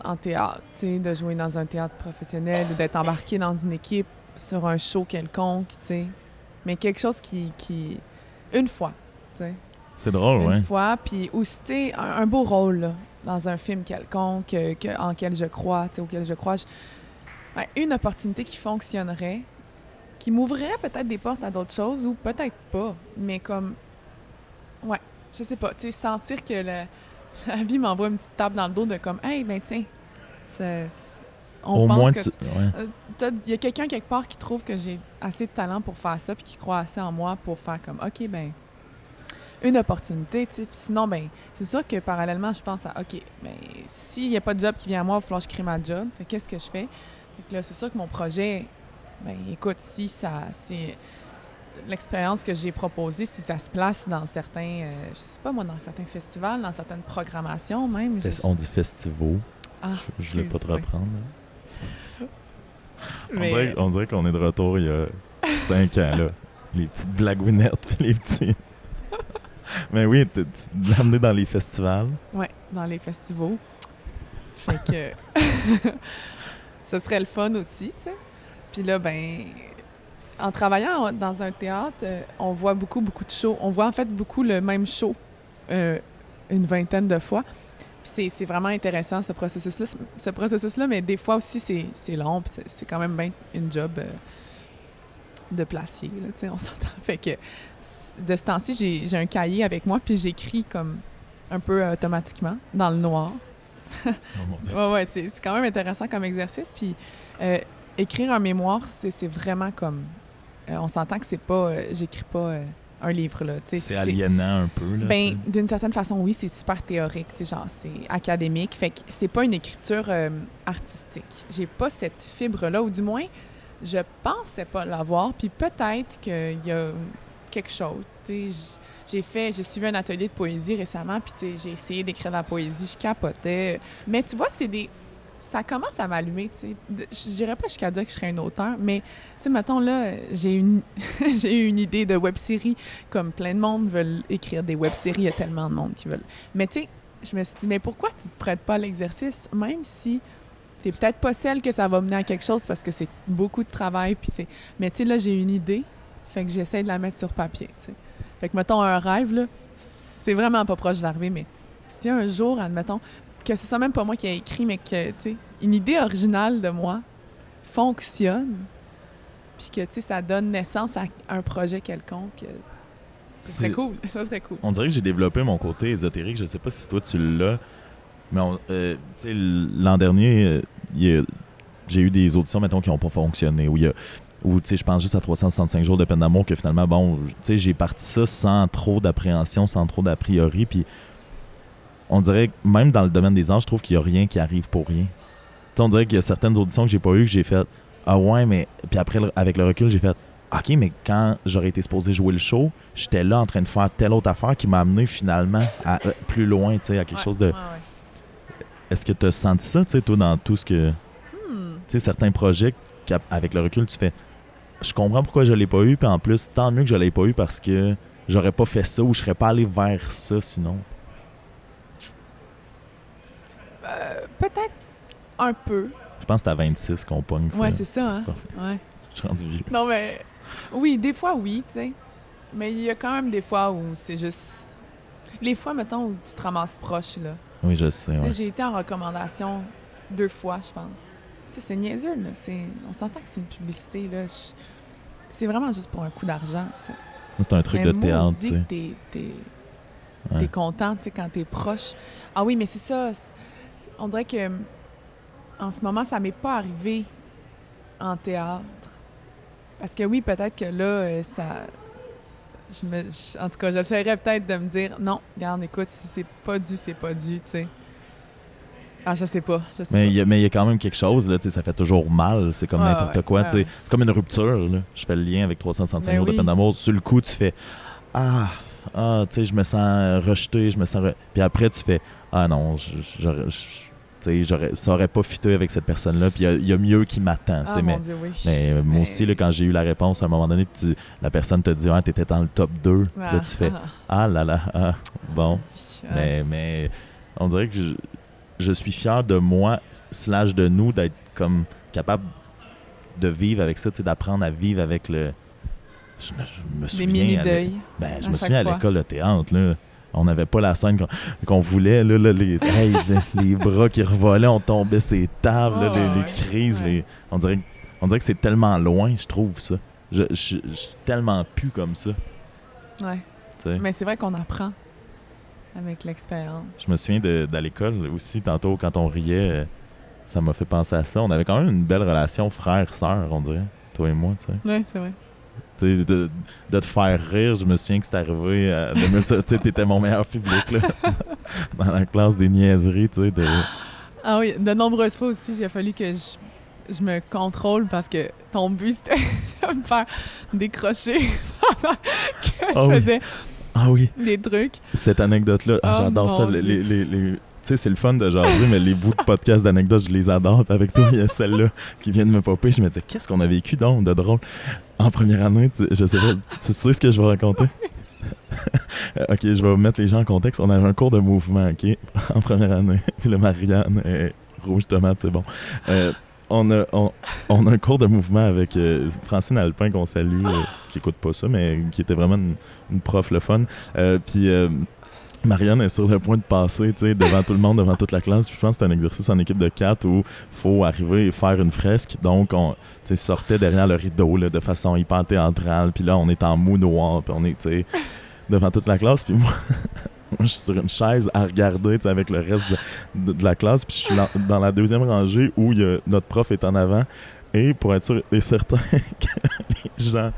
en, en théâtre, tu sais, de jouer dans un théâtre professionnel ou d'être embarqué dans une équipe sur un show quelconque, tu sais. Mais quelque chose qui... qui une fois, tu sais C'est drôle, une ouais. fois, puis aussi, tu sais, un, un beau rôle là, dans un film quelconque euh, que- en quel je crois, tu sais, auquel je crois. je- ouais, une opportunité qui fonctionnerait, qui m'ouvrirait peut-être des portes à d'autres choses ou peut-être pas, mais comme, ouais, je sais pas, tu sais, sentir que la vie m'envoie une petite tape dans le dos de comme, hey, ben tiens, c'est- on Au pense moins, que tu- ouais. euh, Il y a quelqu'un quelque part qui trouve que j'ai assez de talent pour faire ça, puis qui croit assez en moi pour faire comme, OK, ben une opportunité, tu sais. Sinon, ben c'est sûr que parallèlement, je pense à, OK, ben s'il n'y a pas de job qui vient à moi, il va falloir que je crée ma job. Fait qu'est-ce que je fais? Fait que là, c'est sûr que mon projet, ben écoute, si ça, c'est l'expérience que j'ai proposée, si ça se place dans certains, euh, je sais pas moi, dans certains festivals, dans certaines programmations même. je- On dit festivaux. Ah, Je, je voulais pas te oui. On dirait, on dirait qu'on est de retour il y a 5 ans, là. Les petites blagounettes, puis les petits. Mais oui, tu tu l'as amené dans les festivals. Ouais, dans les festivals. Fait que ce serait le fun aussi, tu sais. Puis là, ben, en travaillant dans un théâtre, euh, on voit beaucoup, beaucoup de shows. On voit en fait beaucoup le même show euh, une vingtaine de fois. C'est- vraiment intéressant, ce processus-là. Ce processus-là, mais des fois aussi, c'est long. Puis c'est- quand même bien une job euh, de placier, là, tu sais, on s'entend. Fait que de ce temps-ci, j'ai un cahier avec moi, puis j'écris comme un peu euh, automatiquement, dans le noir. Oh mon Dieu. Ouais, ouais, c'est quand même intéressant comme exercice. Puis euh, écrire un mémoire, c'est c'est vraiment comme. on s'entend que c'est pas. J'écris pas un livre, là. C'est aliénant un peu, là. Ben, d'une certaine façon, oui, c'est super théorique, genre, c'est académique. Fait que c'est pas une écriture euh, artistique. J'ai pas cette fibre-là, ou du moins, je pensais pas l'avoir. Puis peut-être qu'il y a quelque chose, J'ai fait, j'ai suivi un atelier de poésie récemment, puis j'ai essayé d'écrire de la poésie, je capotais. Mais tu vois, c'est des... Ça commence à m'allumer, tu sais. Je dirais pas jusqu'à dire que je serais un auteur, mais, tu sais, mettons, là, j'ai eu une idée de web-série comme plein de monde veulent écrire des web-séries, il y a tellement de monde qui veulent. Mais tu sais, je me suis dit, mais pourquoi tu te prêtes pas l'exercice, même si t'es peut-être pas celle que ça va mener à quelque chose parce que c'est beaucoup de travail, puis. Mais tu sais, là, j'ai une idée, fait que j'essaie de la mettre sur papier, tu sais. Fait que, mettons, un rêve, là, c'est vraiment pas proche d'arriver, mais si un jour, admettons, que ce soit même pas moi qui ai écrit, mais que, tu sais, une idée originale de moi fonctionne, puis que, tu sais, ça donne naissance à un projet quelconque, euh, ça serait C'est- cool. Ça serait cool. On dirait que j'ai développé mon côté ésotérique. Je sais pas si toi tu l'as. Mais euh, tu sais, l'an dernier, euh, j'ai eu des auditions, mettons, qui n'ont pas fonctionné. Où il y a- où, tu sais, je pense juste à 365 jours de peine d'amour que finalement, bon, tu sais, j'ai parti ça sans trop d'appréhension, sans trop d'a priori. Puis on dirait que même dans le domaine des arts, je trouve qu'il n'y a rien qui arrive pour rien. On dirait qu'il y a certaines auditions que j'ai pas eues que j'ai fait Ah ouais, mais. Puis après, avec le recul, j'ai fait OK, mais quand j'aurais été supposé jouer le show, j'étais là en train de faire telle autre affaire qui m'a amené finalement à, euh, plus loin, tu sais, à quelque Ouais, chose de. ouais, ouais. Est-ce que tu as senti ça, tu sais, toi, dans tout ce que. Hmm. Tu sais, certains projets qu'avec le recul, tu fais Je comprends pourquoi je l'ai pas eu, puis en plus, tant mieux que je l'ai pas eu parce que j'aurais pas fait ça ou je serais pas allé vers ça sinon. Euh, Peut-être un peu. Je pense que c'est à 26 qu'on pogne ça. Ouais, c'est ça, hein? pas- Ouais. Je suis rendu vieux. Non, mais oui, des fois, oui, tu sais. Mais il y a quand même des fois où c'est juste. Les fois, mettons, où tu te ramasses proche, là. Oui, je sais. Ouais. j'ai été en recommandation deux fois, je pense. C'est niaiseux, là. On s'entend que c'est une publicité, là. Je- C'est vraiment juste pour un coup d'argent, c'est un truc Mais de théâtre, tu sais. t'es, Ouais. content, tu sais, quand t'es proche. Ah oui, mais c'est ça. On dirait que en ce moment, ça m'est pas arrivé en théâtre. Parce que oui, peut-être que là, euh, ça... Je me, je- en tout cas, j'essaierais peut-être de me dire, non, regarde, écoute, si c'est pas dû, c'est pas dû, tu sais. Ah, je sais pas, je sais Mais pas. il y, a- mais il y a quand même quelque chose, là, tu sais, ça fait toujours mal. C'est comme Ouais, n'importe ouais, quoi. ouais, tu sais. ouais. C'est comme une rupture. Là. Je fais le lien avec 365 Ben jours de oui. peine d'amour. Sur le coup, tu fais Ah, ah tu sais, je me sens rejeté, je me sens. re- Puis après, tu fais Ah non, j'aurais- ça aurait pas fité avec cette personne-là. Puis il y a- il y, a mieux qui m'attend. Ah, mais mon Dieu, oui. mais moi aussi, là, quand j'ai eu la réponse à un moment donné, tu- la personne te dit Ah, t'étais dans le top 2. Ah, Là, tu fais ah, Ah là là, ah, bon. Mais, mais on dirait que je, je suis fier de moi, slash de nous, d'être comme capable de vivre avec ça, d'apprendre à vivre avec le. Je me, je me Des souviens. mini-deuils. ben, je me souviens à l'école de théâtre, là. On n'avait pas la scène qu'on voulait, là, là, les, hey, les, les bras qui revolaient, on tombait ces tables, là, Oh, les, les ouais. crises. Ouais. Les, on, dirait, que- on dirait que c'est tellement loin, je trouve ça. Je, je, je suis tellement plus comme ça. Ouais. Mais c'est vrai qu'on apprend avec l'expérience. Je me souviens de, d'à l'école aussi, tantôt, quand on riait, ça m'a fait penser à ça. On avait quand même une belle relation frère-sœur, on dirait, toi et moi, tu sais. Oui, c'est vrai. De, de te faire rire, je me souviens que c'est arrivé à 2000, tu sais, t'étais mon meilleur public, là, dans la classe des niaiseries. De... Ah oui, de nombreuses fois aussi, a fallu que je, je me contrôle parce que ton but, c'était de me faire décrocher pendant que je Ah oui. faisais Ah oui, des trucs. cette anecdote-là, ah, Oh j'adore ça. les- les- les- Tu sais, c'est le fun de jaser, mais les bouts de podcast d'anecdotes, je les adore. Puis avec toi, il y a celle-là qui vient de me popper. Je me dis, qu'est-ce qu'on a vécu donc de drôle? En première année? Tu, je sais pas, tu sais ce que je vais raconter? ok, je vais mettre les gens en contexte. On avait un cours de mouvement, ok, en première année. Puis le Marianne est rouge tomate, c'est bon. Euh, on a, on, on a un cours de mouvement avec euh, Francine Alpin qu'on salue, euh, qui écoute pas ça, mais qui était vraiment une, une prof le fun. Euh, puis Marianne est sur le point de passer, devant tout le monde, devant toute la classe. Je pense que c'est un exercice en équipe de quatre où faut arriver et faire une fresque. Donc, on sortait derrière le rideau là, de façon hyper théâtrale. Puis là, on est en mou noir, puis on est, devant toute la classe. Puis moi, je suis sur une chaise à regarder, avec le reste de, la classe. Puis je suis dans, la deuxième rangée où il notre prof est en avant. Et pour être sûr et certain que les gens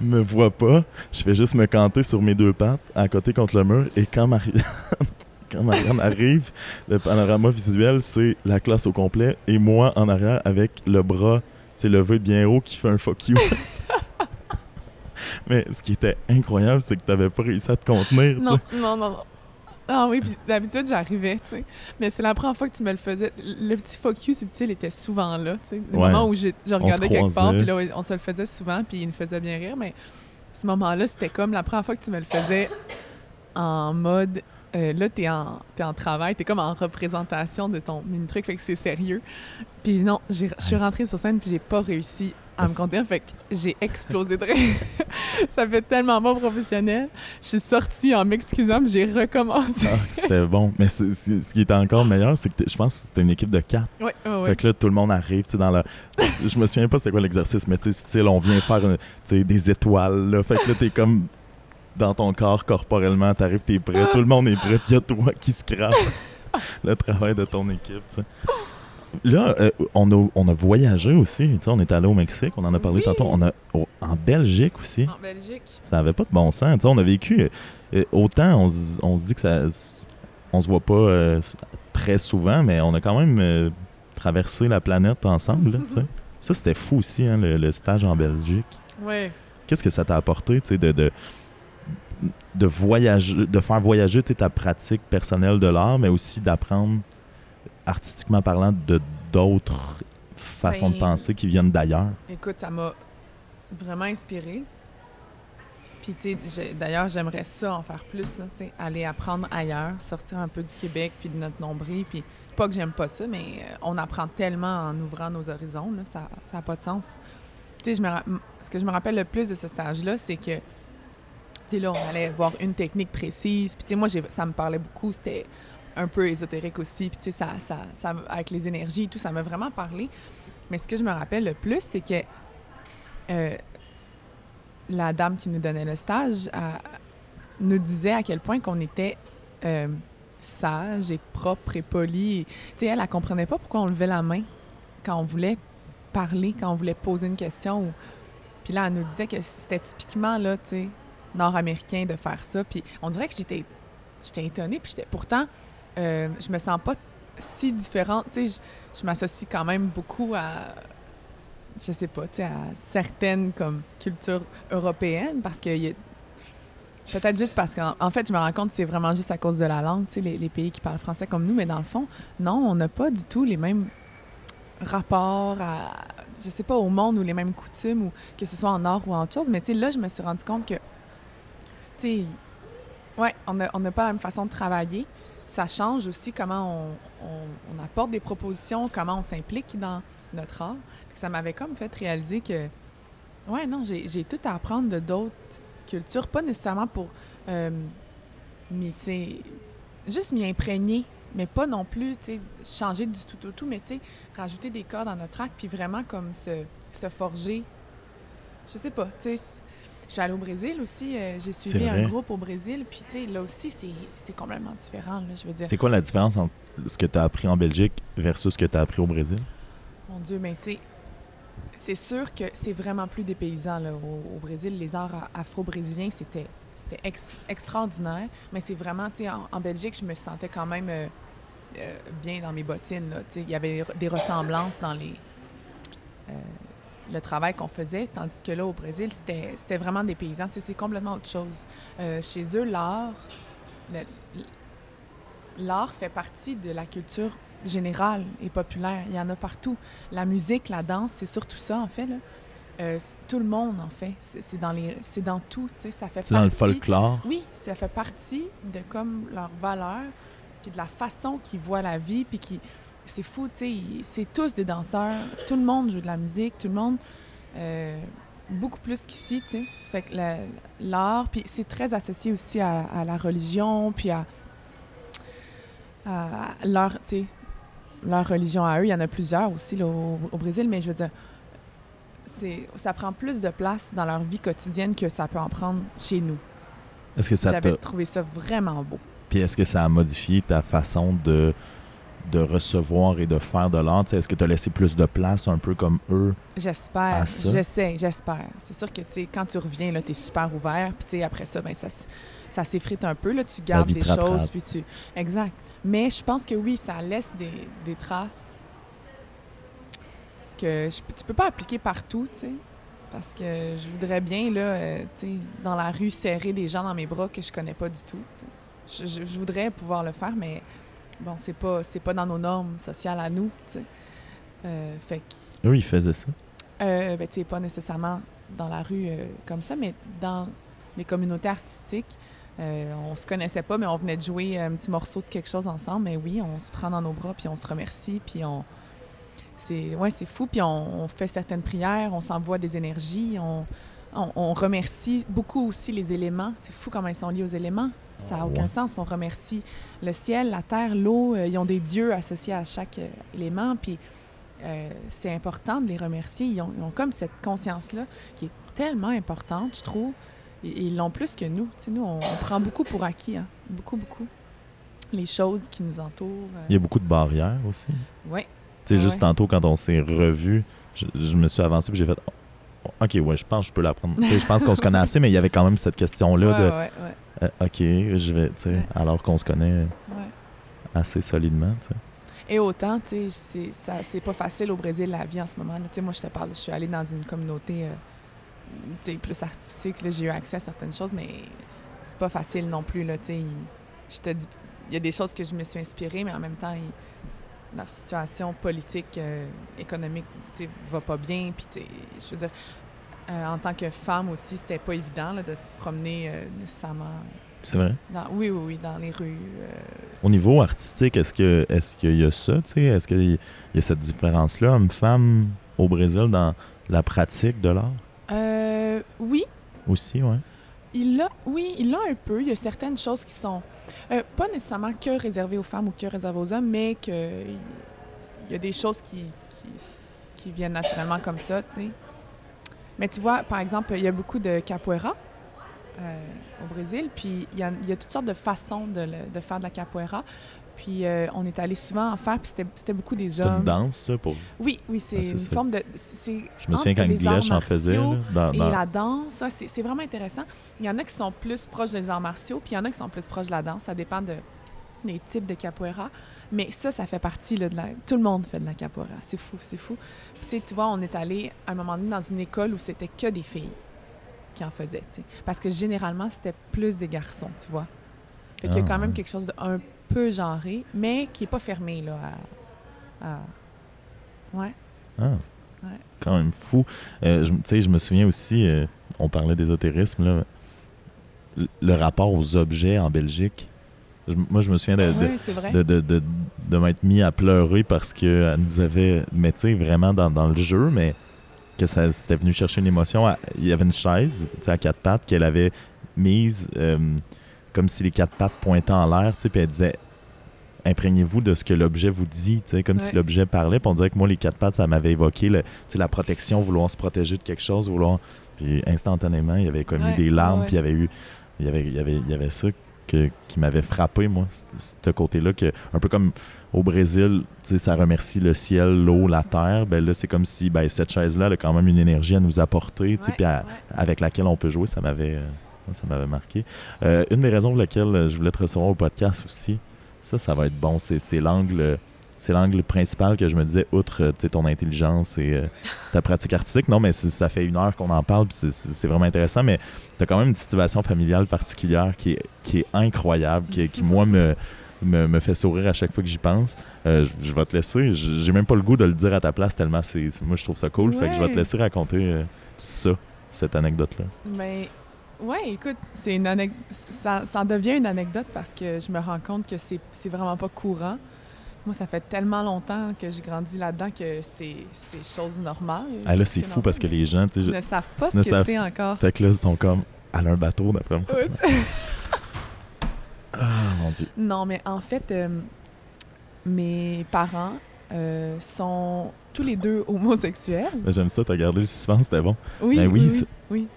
me voient pas, je fais juste me canter sur mes deux pattes à côté contre le mur. Et quand Marianne, quand Marianne arrive, le panorama visuel, c'est la classe au complet et moi en arrière avec le bras levé bien haut qui fait un fuck you. Mais ce qui était incroyable, c'est que tu n'avais pas réussi à te contenir. Non, non, non, non. Ah oui, puis d'habitude, j'arrivais, tu sais. Mais c'est la première fois que tu me le faisais. Le petit fuck you subtil était souvent là, tu sais. Le Ouais. moment où je regardais quelque part, puis là, on se le faisait souvent, puis il nous faisait bien rire. Mais ce moment-là, c'était comme la première fois que tu me le faisais en mode. euh, là, t'es en, t'es en travail, t'es comme en représentation de ton mini truc, fait que c'est sérieux. Puis non, je suis rentrée sur scène, puis j'ai pas réussi à me contenir, fait que j'ai explosé de rire. Ça fait tellement bon professionnel. Je suis sortie en m'excusant, j'ai recommencé. Ah, c'était bon. Mais ce qui était encore meilleur, c'est que je pense que c'était une équipe de quatre. Ouais, ouais. Fait que là, tout le monde arrive, tu sais, dans la... Je me souviens pas c'était quoi l'exercice, mais tu sais, on vient faire une- des étoiles, là. Fait que là, t'es comme dans ton corps, corporellement, t'arrives, t'es prêt, tout le monde est prêt, puis y a toi qui scrape le travail de ton équipe, tu sais. Là, euh, on, a, on a voyagé aussi, on est allé au Mexique, on en a parlé Oui. tantôt, on a en Belgique aussi, En Belgique. ça avait pas de bon sens, tu sais, on a vécu, euh, euh, autant on, se- dit que ça on se voit pas euh, très souvent, mais on a quand même traversé la planète ensemble. là, ça, c'était fou aussi, hein, le, le stage en Belgique. Oui. Qu'est-ce que ça t'a apporté, tu sais, de, de, de voyager, de faire voyager ta pratique personnelle de l'art, mais aussi d'apprendre, artistiquement parlant, de d'autres façons de Ben, penser qui viennent d'ailleurs? Écoute, ça m'a vraiment inspirée. Puis, tu sais, d'ailleurs, j'aimerais ça en faire plus, là, tu sais, aller apprendre ailleurs, sortir un peu du Québec puis de notre nombril. Puis, pas que j'aime pas ça, mais euh, on apprend tellement en ouvrant nos horizons, là, ça n'a pas de sens. Tu sais, ce que je me rappelle le plus de ce stage-là, c'est que, tu sais, là, on allait voir une technique précise. Puis, tu sais, moi, ça me parlait beaucoup, c'était un peu ésotérique aussi. Puis, tu sais, ça, ça, ça, avec les énergies et tout, ça m'a vraiment parlé. Mais ce que je me rappelle le plus, c'est que euh, la dame qui nous donnait le stage nous disait à quel point qu'on était euh, sage et propre et poli. Tu sais, elle, elle comprenait pas pourquoi on levait la main quand on voulait parler, quand on voulait poser une question. Puis là, elle nous disait que c'était typiquement, là, tu sais, nord-américain de faire ça. Puis on dirait que j'étais j'étais étonnée. Puis. Pourtant, euh, je me sens pas si différente. Tu sais, je, je m'associe quand même beaucoup à je sais pas, tu sais, à certaines comme cultures européennes parce que y a- peut-être juste parce qu'en en fait, je me rends compte que c'est vraiment juste à cause de la langue, tu sais, les, pays qui parlent français comme nous, mais dans le fond, non, on n'a pas du tout les mêmes rapports à, je sais pas, au monde ou les mêmes coutumes ou que ce soit en art ou en autre chose, mais tu sais, là, je me suis rendu compte que, tu sais, ouais, on n'a on n'a pas la même façon de travailler. Ça change aussi comment on, apporte des propositions, comment on s'implique dans notre art. Ça m'avait comme fait réaliser que, ouais, non, j'ai tout à apprendre de d'autres cultures, pas nécessairement pour, euh, sais, juste m'y imprégner, mais pas non plus, changer du tout au tout, mais rajouter des cordes dans notre acte, puis vraiment comme se, se forger. Je sais pas, tu sais. Je suis allée au Brésil aussi, euh, j'ai suivi un groupe au Brésil, puis tu sais, là aussi, c'est complètement différent, là, je veux dire. C'est quoi la différence entre ce que tu as appris en Belgique versus ce que tu as appris au Brésil? Mon Dieu, mais tu sais, c'est sûr que c'est vraiment plus des paysans là, au, au Brésil. Les arts afro-brésiliens, c'était c'était ex- extraordinaire. Mais c'est vraiment, tu sais, en, en Belgique, je me sentais quand même euh, euh, bien dans mes bottines. là. Il y avait des ressemblances dans les euh, le travail qu'on faisait, tandis que là, au Brésil, c'était vraiment des paysans. C'est complètement autre chose. Euh, chez eux, l'art, fait partie de la culture générale et populaire. Il y en a partout. La musique, la danse, c'est surtout ça, en fait. Là. Euh, tout le monde, en fait. C'est dans, les, dans tout. Ça fait C'est dans le folklore. Oui, ça fait partie de comme leur valeur, puis de la façon qu'ils voient la vie, puis qui... C'est fou, tu sais, c'est tous des danseurs. Tout le monde joue de la musique, tout le monde... euh, beaucoup plus qu'ici, tu sais. Ça fait que la- l'art, puis c'est très associé aussi à, à la religion, puis à, à leur, tu sais, leur religion à eux. Il y en a plusieurs aussi là, au, au Brésil, mais je veux dire, c'est, ça prend plus de place dans leur vie quotidienne que ça peut en prendre chez nous. Est-ce que ça J'avais trouvé ça vraiment beau. Puis est-ce que ça a modifié ta façon de, de recevoir et de faire de l'art? Tu Est-ce que tu as laissé plus de place, un peu comme eux? J'espère. J'essaie, j'espère. C'est sûr que, tu quand tu reviens, là, t'es super ouvert. Puis, tu après ça, ben, ça, ça s'effrite un peu, là. Tu gardes des choses, puis tu... Exact. Mais je pense que oui, ça laisse des, des traces que je, tu peux pas appliquer partout, tu sais. Parce que je voudrais bien, là, euh, tu dans la rue, serrer des gens dans mes bras que je connais pas du tout, tu sais. Je, je- je voudrais pouvoir le faire, mais bon, c'est pas, c'est pas dans nos normes sociales à nous. Euh, fait que Eux, ils faisaient ça. euh, ben, tu sais, pas nécessairement dans la rue euh, comme ça, mais dans les communautés artistiques. Euh, on se connaissait pas, mais on venait de jouer un petit morceau de quelque chose ensemble. Mais oui, on se prend dans nos bras, puis on se remercie, puis on... C'est ouais, c'est fou, puis on, on fait certaines prières, on s'envoie des énergies, on, on, on remercie beaucoup aussi les éléments. C'est fou comment ils sont liés aux éléments. Ça n'a Ah, aucun ouais. sens. On remercie le ciel, la terre, l'eau. euh, ils ont des dieux associés à chaque euh, élément, puis euh, c'est important de les remercier. Ils ont, ils ont comme cette conscience-là qui est tellement importante, je trouve. Et- Ils l'ont plus que nous. Tu sais, nous, on, on prend beaucoup pour acquis, hein. beaucoup, beaucoup. Les choses qui nous entourent. euh, Il y a beaucoup de barrières aussi. ouais. Tu sais, Ouais, juste tantôt, quand on s'est revus, je, je me suis avancé puis j'ai fait OK, ouais, je pense que je peux l'apprendre. Tu sais, je pense qu'on se connaît assez, mais il y avait quand même cette question-là ouais, de ouais, ouais, euh, OK, je vais, alors qu'on se connaît. assez solidement. Et autant, tu sais, c'est- ça- c'est pas facile au Brésil, la vie en ce moment. sais, moi, je te parle, je suis allée dans une communauté euh, tu sais, plus artistique. là, J'ai eu accès à certaines choses, mais c'est pas facile non plus. Là, tu sais. je te dis, il y a des choses que je me suis inspirée, mais en même temps, il- leur situation politique, euh, économique, tu va pas bien. Puis, je veux dire, euh, en tant que femme aussi, c'était pas évident là, de se promener euh, nécessairement. C'est vrai? Dans, oui, oui, oui, dans les rues. euh, Au niveau artistique, est-ce que est-ce qu'il y a ça, tu sais? Est-ce qu'il y a cette différence-là, homme-femme, au Brésil, dans la pratique de l'art? Euh, oui, aussi, ouais? Il l'a, oui, il l'a un peu. Il y a certaines choses qui sont euh, pas nécessairement que réservées aux femmes ou que réservées aux hommes, mais que il y a des choses qui, viennent naturellement comme ça, tu sais. Mais tu vois, par exemple, il y a beaucoup de capoeira euh, au Brésil, puis il y, a, toutes sortes de façons de faire de la capoeira. Puis euh, on est allé souvent en faire, puis c'était, beaucoup des C'est hommes. une danse, ça, pour... Oui, oui, c'est Ah, c'est une ça. forme de. C'est, Je me souviens quand Glèche en faisait, là, dans, et la danse, ouais, c'est c'est vraiment intéressant. Il y en a qui sont plus proches des arts martiaux, puis il y en a qui sont plus proches de la danse. Ça dépend de, des types de capoeira. Mais ça, ça fait partie là, de la... Tout le monde fait de la capoeira. C'est fou, c'est fou. Puis tu sais, tu vois, on est allé à un moment donné dans une école où c'était que des filles qui en faisaient, tu sais. Parce que généralement, c'était plus des garçons, tu vois. Fait qu'il y a Ah, quand même quelque chose de un peu genré, mais qui est pas fermé, là, à... à- Ouais. Ah, Ouais. Quand même fou. Euh, je- tu sais, je me souviens aussi, euh, on parlait d'ésotérisme, là, le, le rapport aux objets en Belgique. Je- moi, je me souviens de, de- Oui, de, de, de, de m'être mis à pleurer parce qu'elle nous avait, mais tu sais, vraiment dans, dans le jeu, mais que ça c'était venu chercher une émotion. Il y avait une chaise, tu sais, à quatre pattes qu'elle avait mise euh, comme si les quatre pattes pointaient en l'air, tu sais, puis elle disait imprégnez-vous de ce que l'objet vous dit, tu sais, comme si l'objet parlait. Puis on dirait que moi, les quatre pattes, ça m'avait évoqué le, la protection, vouloir se protéger de quelque chose, vouloir. Puis instantanément, il y avait comme eu des larmes, puis il y avait eu. Il y avait, il y avait, il y avait ça que- qui m'avait frappé, moi, ce côté-là, que un peu comme au Brésil, tu sais, ça remercie le ciel, l'eau, la terre. Ben là, c'est comme si ben, cette chaise-là elle a quand même une énergie à nous apporter, tu sais, Ouais, puis ouais. avec laquelle on peut jouer. Ça m'avait, euh, ça m'avait marqué. Euh, une des raisons pour lesquelles euh, je voulais te recevoir au podcast aussi, ça, ça va être bon. C'est, l'angle. C'est l'angle principal que je me disais, outre ton intelligence et euh, ta pratique artistique. Non, mais ça fait une heure qu'on en parle, puis c'est, vraiment intéressant. Mais tu as quand même une situation familiale particulière qui est, qui est incroyable, qui, qui, moi, me, me, me fait sourire à chaque fois que j'y pense. Euh, je, je vais te laisser. J'ai même pas le goût de le dire à ta place tellement c'est, moi, je trouve ça cool. Fait que je vais te laisser raconter euh, ça, cette anecdote-là. Mais ouais, écoute, c'est une ça, ça en devient une anecdote parce que je me rends compte que c'est c'est vraiment pas courant. Moi, ça fait tellement longtemps que j'ai grandi là-dedans que c'est c'est chose normale. Ah, là, c'est fou parce que les gens, tu sais, je- ne savent pas ce que savent- c'est encore. fait que là, ils sont comme, a un bateau, d'après moi. C'est- Ah, mon Dieu. non, mais en fait, euh, mes parents euh, sont tous les deux homosexuels. Mais J'aime ça, t'as gardé le suspense, c'était bon. Oui, Ben oui, oui, oui.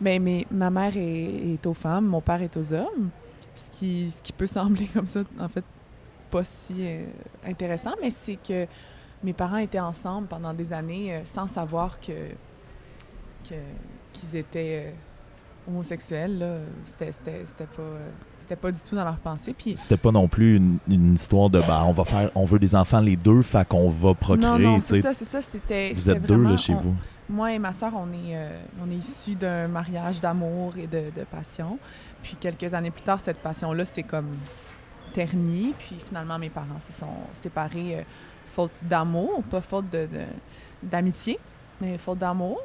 Ben, mais ma mère est, est aux femmes, mon père est aux hommes, ce qui, ce qui peut sembler comme ça, en fait, pas si euh, intéressant, mais c'est que mes parents étaient ensemble pendant des années euh, sans savoir que qu'ils étaient euh, homosexuels. là. C'était pas, c'était pas du tout dans leur pensée. Puis C'était pas non plus une, une histoire de, bah, on va faire, on veut des enfants les deux, fait qu'on va procréer, non, non, tu c'est ça, c'est ça. C'était. Vous êtes deux, là, chez on- vous. Moi et ma sœur, on est, euh, on est issus d'un mariage d'amour et de, de passion. Puis quelques années plus tard, cette passion-là s'est comme ternie. Puis finalement, mes parents se sont séparés euh, faute d'amour, pas faute de, de- d'amitié, mais faute d'amour.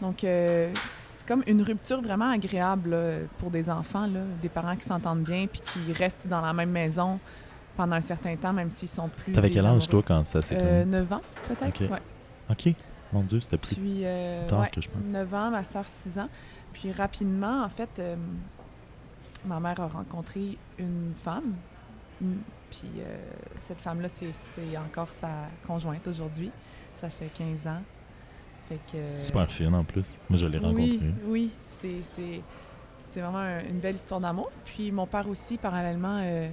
Donc, euh, c'est comme une rupture vraiment agréable là, pour des enfants, là, des parents qui s'entendent bien puis qui restent dans la même maison pendant un certain temps, même s'ils sont plus. T'avais quel âge, toi, quand ça s'est terminé? 9 ans, peut-être. Ok. Ouais. OK. Mon Dieu, c'était plus Puis, euh, tard ouais, que je pense. 9 ans, ma soeur 6 ans. Puis rapidement, en fait, euh, ma mère a rencontré une femme. Mm, Puis euh, cette femme-là, c'est, encore sa conjointe aujourd'hui. Ça fait 15 ans. Fait que... Super fine, en plus. Moi, je l'ai rencontré. Oui, oui. C'est, vraiment un- une belle histoire d'amour. Puis mon père aussi, parallèlement, euh,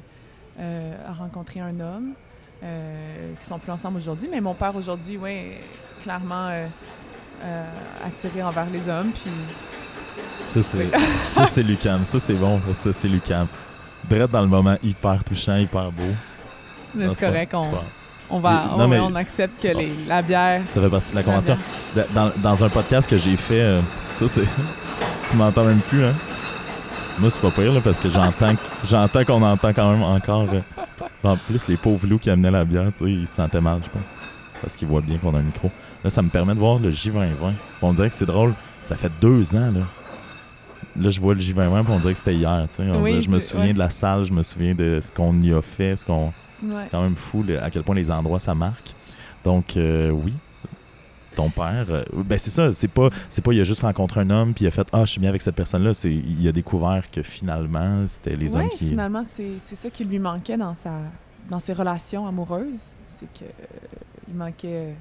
euh, a rencontré un homme. Euh, qui sont plus ensemble aujourd'hui, mais mon père aujourd'hui, oui, clairement euh, euh, attiré envers les hommes. Puis Ça, c'est ça, c'est Lucam. Ça, c'est bon. Ça, c'est Lucam. Brett dans le moment hyper touchant, hyper beau. Mais c'est correct, on, on, va, Non, on, mais- on accepte que les, la bière. Ça fait partie de la convention. Dans, dans un podcast que j'ai fait, euh, ça c'est. tu m'entends même plus, hein? Moi, c'est pas pire, là, parce que j'entends que- j'entends qu'on entend quand même encore. euh, en plus, les pauvres loups qui amenaient la bière, tu sais, ils se sentaient mal, je pense. Parce qu'ils voient bien qu'on a un micro. Là, ça me permet de voir le J2020. On dirait que c'est drôle. Ça fait deux ans, là. Là, je vois le J2020, puis on dirait que c'était hier, tu sais. On Oui, dirait- je me souviens ouais. de la salle, je me souviens de ce qu'on y a fait, ce qu'on. Ouais. C'est quand même fou le- à quel point les endroits ça marque. Donc euh, oui, ton père, euh, ben c'est ça, c'est pas c'est pas il a juste rencontré un homme puis il a fait ah je suis bien avec cette personne là, c'est il a découvert que finalement c'était les Ouais, hommes qui finalement, c'est ça qui lui manquait dans, sa, dans ses relations amoureuses. C'est que euh, il manquait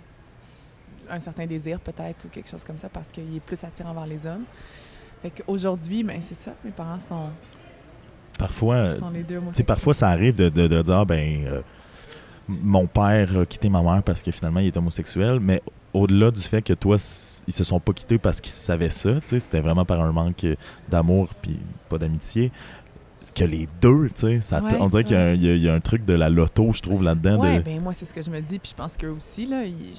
un certain désir, peut-être, ou quelque chose comme ça, parce qu'il est plus attirant vers les hommes. Fait qu'aujourd'hui, ben, c'est ça. Mes parents sont, parfois euh, sont les deux parfois ça arrive de, de, de dire ah, ben euh, mon père a quitté ma mère parce que finalement il est homosexuel, mais au-delà du fait que toi ils se sont pas quittés parce qu'ils savaient ça, c'était vraiment par un manque d'amour puis pas d'amitié. Que les deux, tu sais, Ouais, on dirait qu'il y a un truc de la loto, je trouve, là-dedans. Ouais, de... ben moi, c'est ce que je me dis. Puis je pense qu'eux aussi, là, ils-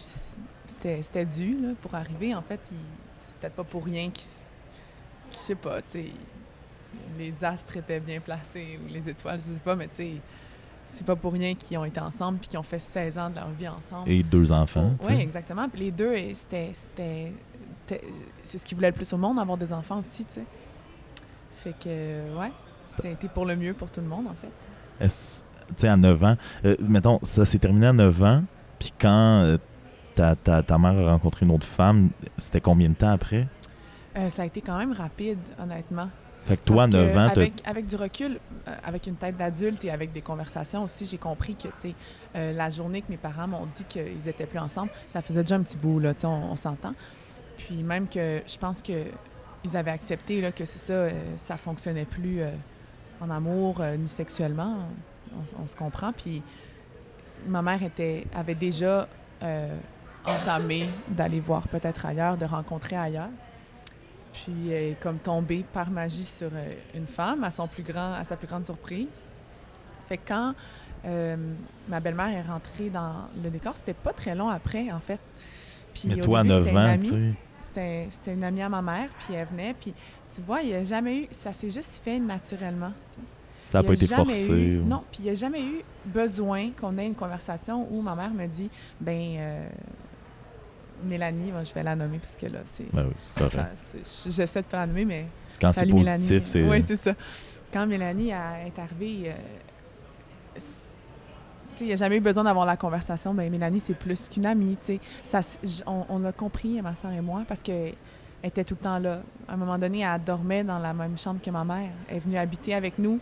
c'était c'était dû là, pour arriver. En fait, c'est peut-être pas pour rien qu'ils... s- Je sais pas, tu sais... Les astres étaient bien placés, ou les étoiles, je sais pas, mais tu sais... C'est pas pour rien qu'ils ont été ensemble puis qu'ils ont fait 16 ans de leur vie ensemble. Et deux enfants. tu Oui, exactement. Puis les deux, c'était... C'est ce qu'ils voulaient le plus au monde, avoir des enfants aussi, tu sais. Fait que, ouais, c'était été pour le mieux pour tout le monde, en fait. Tu sais, à 9 ans, euh, mettons, ça s'est terminé à 9 ans, puis quand euh, ta, ta, ta mère a rencontré une autre femme, c'était combien de temps après? Euh, ça a été quand même rapide, honnêtement. Fait que toi, à Parce que 9 ans, avec, avec du recul, euh, avec une tête d'adulte et avec des conversations aussi, j'ai compris que, tu sais, euh, la journée que mes parents m'ont dit qu'ils étaient plus ensemble, ça faisait déjà un petit bout, là, on, on s'entend. Puis même que je pense que ils avaient accepté là, que c'est ça, euh, ça fonctionnait plus euh, en amour ni sexuellement. On, se comprend. Puis ma mère était, avait déjà entamé d'aller voir peut-être ailleurs, de rencontrer ailleurs. Puis elle est comme tombée par magie sur euh, une femme à son plus grand, à sa plus grande surprise. Fait que quand euh, ma belle-mère est rentrée dans le décor, c'était pas très long après, en fait. Puis mais toi, à début, 9 c'était une ans, tu sais. C'était une amie à ma mère, puis elle venait, puis tu vois, il n'y a jamais eu, ça s'est juste fait naturellement. Ça n'a pas été forcé. eu- ou- Non, puis il n'y a jamais eu besoin qu'on ait une conversation où ma mère me dit, ben euh, Mélanie, bon, je vais la nommer parce que là, c'est. Ben oui, c'est correct. J'essaie de pas la nommer, mais. C'est quand c'est positif, c'est. Oui, c'est ça. Quand Mélanie a- est arrivée, euh, il n'y a jamais eu besoin d'avoir la conversation. Ben, Mélanie, c'est plus qu'une amie. tu sais. Ça, on, on l'a compris, ma soeur et moi, parce qu'elle était tout le temps là. À un moment donné, elle dormait dans la même chambre que ma mère. Elle est venue habiter avec nous.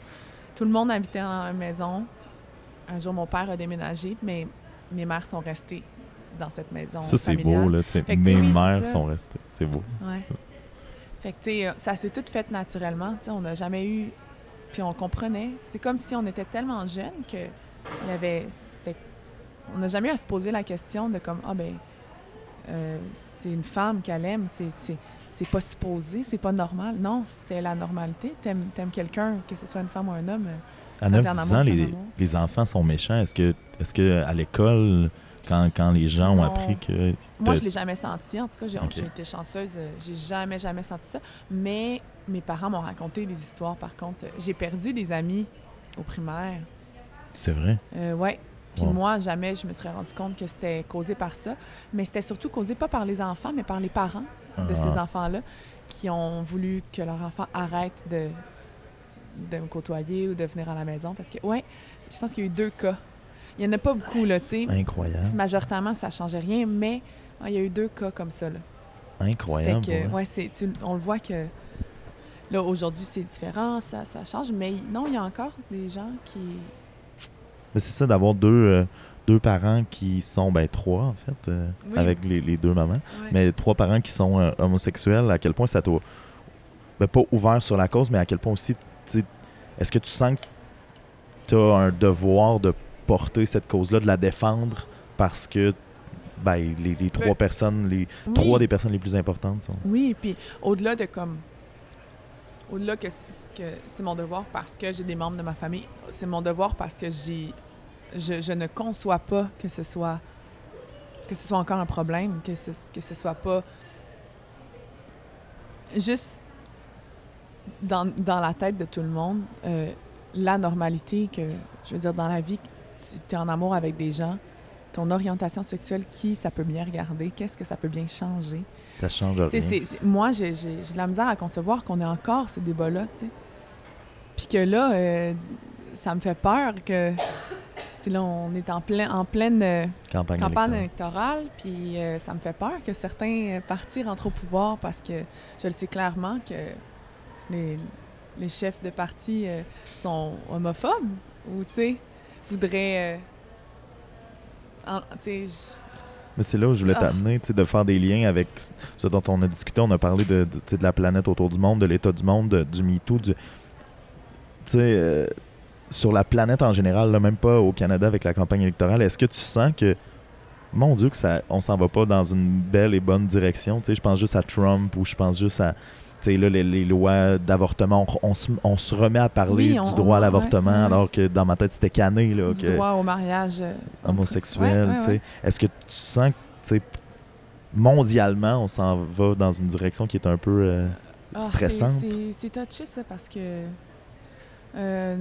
Tout le monde habitait dans la maison. Un jour, mon père a déménagé, mais mes mères sont restées dans cette maison. ça, c'est beau, là. que, Mes oui, mères ça. sont restées. C'est beau. Ouais. Fait que, tu sais, ça s'est tout fait naturellement. On n'a jamais eu. Puis on comprenait. C'est comme si on était tellement jeunes que il y avait. c'était- On n'a jamais eu à se poser la question de comme, ah ben, euh, c'est une femme qu'elle aime, c'est, c'est, c'est pas supposé, c'est pas normal. Non, c'était la normalité. T'aimes, t'aimes quelqu'un, que ce soit une femme ou un homme. À Quand 9 t'es en 10 amour, ans, t'es en les, les enfants sont méchants. Est-ce que, est-ce que à l'école, quand, quand les gens ont Non. appris que. Moi, je l'ai jamais senti. En tout cas, j'ai, été chanceuse. euh, J'ai jamais, jamais senti ça. Mais mes parents m'ont raconté des histoires, par contre. J'ai perdu des amis au primaire. C'est vrai? Euh, ouais. Puis Wow. moi, jamais je me serais rendu compte que c'était causé par ça. Mais c'était surtout causé pas par les enfants, mais par les parents de Ah. ces enfants-là qui ont voulu que leur enfant arrête de, de me côtoyer ou de venir à la maison. Parce que, ouais, je pense qu'il y a eu deux cas. Il n'y en a pas beaucoup, là, tu sais. Incroyable. Majoritairement, ça changeait rien, mais ah, il y a eu deux cas comme ça, là. Incroyable. Fait que, ouais. ouais, c'est, tu- on le voit que là, aujourd'hui, c'est différent, ça, ça change, mais non, il y a encore des gens qui. Mais c'est ça d'avoir deux, euh, deux parents qui sont, ben trois en fait, euh, Oui. avec les, les deux mamans, mais trois parents qui sont euh, homosexuels, à quel point ça t'a, ben, pas ouvert sur la cause, mais à quel point aussi, est-ce que tu sens que tu as un devoir de porter cette cause-là, de la défendre parce que ben, les, les trois Ben, personnes, les Oui. trois des personnes les plus importantes sont. Oui, puis au-delà de comme. Au-delà que c'est que c'est mon devoir parce que j'ai des membres de ma famille, c'est mon devoir parce que j'ai je, je ne conçois pas que ce soit que ce soit encore un problème, que ce, que ce soit pas juste dans, dans la tête de tout le monde, euh, la normalité que, je veux dire, dans la vie, tu es en amour avec des gens, ton orientation sexuelle, qui ça peut bien regarder, qu'est-ce que ça peut bien changer? Ça change rien. Moi, j'ai de la misère à concevoir qu'on ait encore ces débats-là, tu sais. Puis que là, euh, ça me fait peur que... Tu sais, là, on est en, plein, en pleine euh, Campagne, campagne électorale. électorale, puis euh, ça me fait peur que certains partis rentrent au pouvoir parce que je le sais clairement que les, les chefs de parti sont homophobes ou, tu sais, voudraient... euh, en- Mais c'est là où je voulais Ah. t'amener, de faire des liens avec ce dont on a discuté. On a parlé de, de, de la planète autour du monde, de l'état du monde, de- du MeToo, du... Tu sais, euh, sur la planète en général, là, même pas au Canada avec la campagne électorale, est-ce que tu sens que, mon Dieu, que ça, on s'en va pas dans une belle et bonne direction? Tu sais, je pense juste à Trump ou je pense juste à... Là, les, les lois d'avortement, on, on se, on se remet à parler Oui, on- du droit à l'avortement, ouais, ouais. alors que dans ma tête, c'était cané, là, du que droit au mariage euh, homosexuel, Ouais. Est-ce que tu sens que, mondialement, on s'en va dans une direction qui est un peu euh, Ah, stressante? c'est- touché, ça, parce que. euh,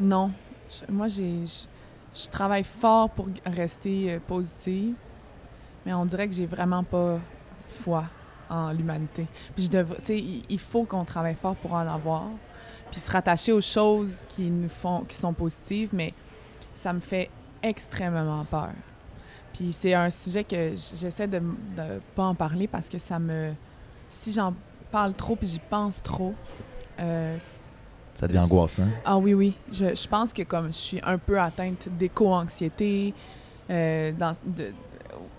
non. Je- moi, j'ai. Je, je travaille fort pour rester positive, mais on dirait que j'ai vraiment pas foi en l'humanité. Puis je devrais. Tu sais, il, il faut qu'on travaille fort pour en avoir, puis se rattacher aux choses qui nous font. qui sont positives, mais ça me fait extrêmement peur. Puis c'est un sujet que j'essaie de, de pas en parler parce que ça me. Si j'en parle trop puis j'y pense trop. euh, ça devient angoissant. ah oui, oui. Je, je pense que comme je suis un peu atteinte d'éco-anxiété, euh,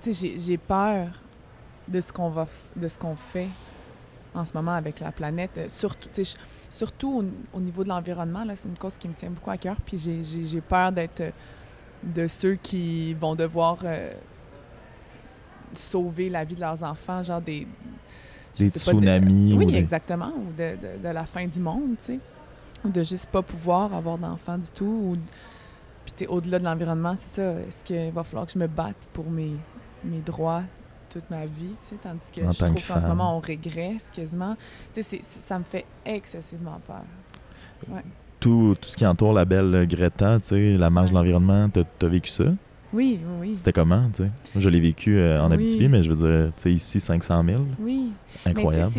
j'ai peur de ce qu'on va, de ce qu'on fait en ce moment avec la planète. Euh, Surtout, surtout au, au niveau de l'environnement, là, c'est une cause qui me tient beaucoup à cœur. Puis j'ai- j'ai j'ai peur d'être euh, de ceux qui vont devoir euh, sauver la vie de leurs enfants, genre des Des sais pas, de- tsunamis oui, ou des- exactement, ou de, de- de la fin du monde, tu sais. Ou de juste pas pouvoir avoir d'enfants du tout. Ou... Puis, au-delà de l'environnement, c'est ça. Est-ce qu'il va falloir que je me batte pour mes, mes droits toute ma vie, tu sais, tandis que En je trouve que qu'en ce moment, on régresse quasiment. Tu sais, ça me fait excessivement peur. Tout, tout ce qui entoure la belle euh, Greta, tu sais, la marche de l'environnement, t'as as vécu ça? Oui, oui. C'était comment, tu sais? Je l'ai vécu euh, en Oui. Abitibi, mais je veux dire, tu sais, ici, 500 000, Oui. incroyable.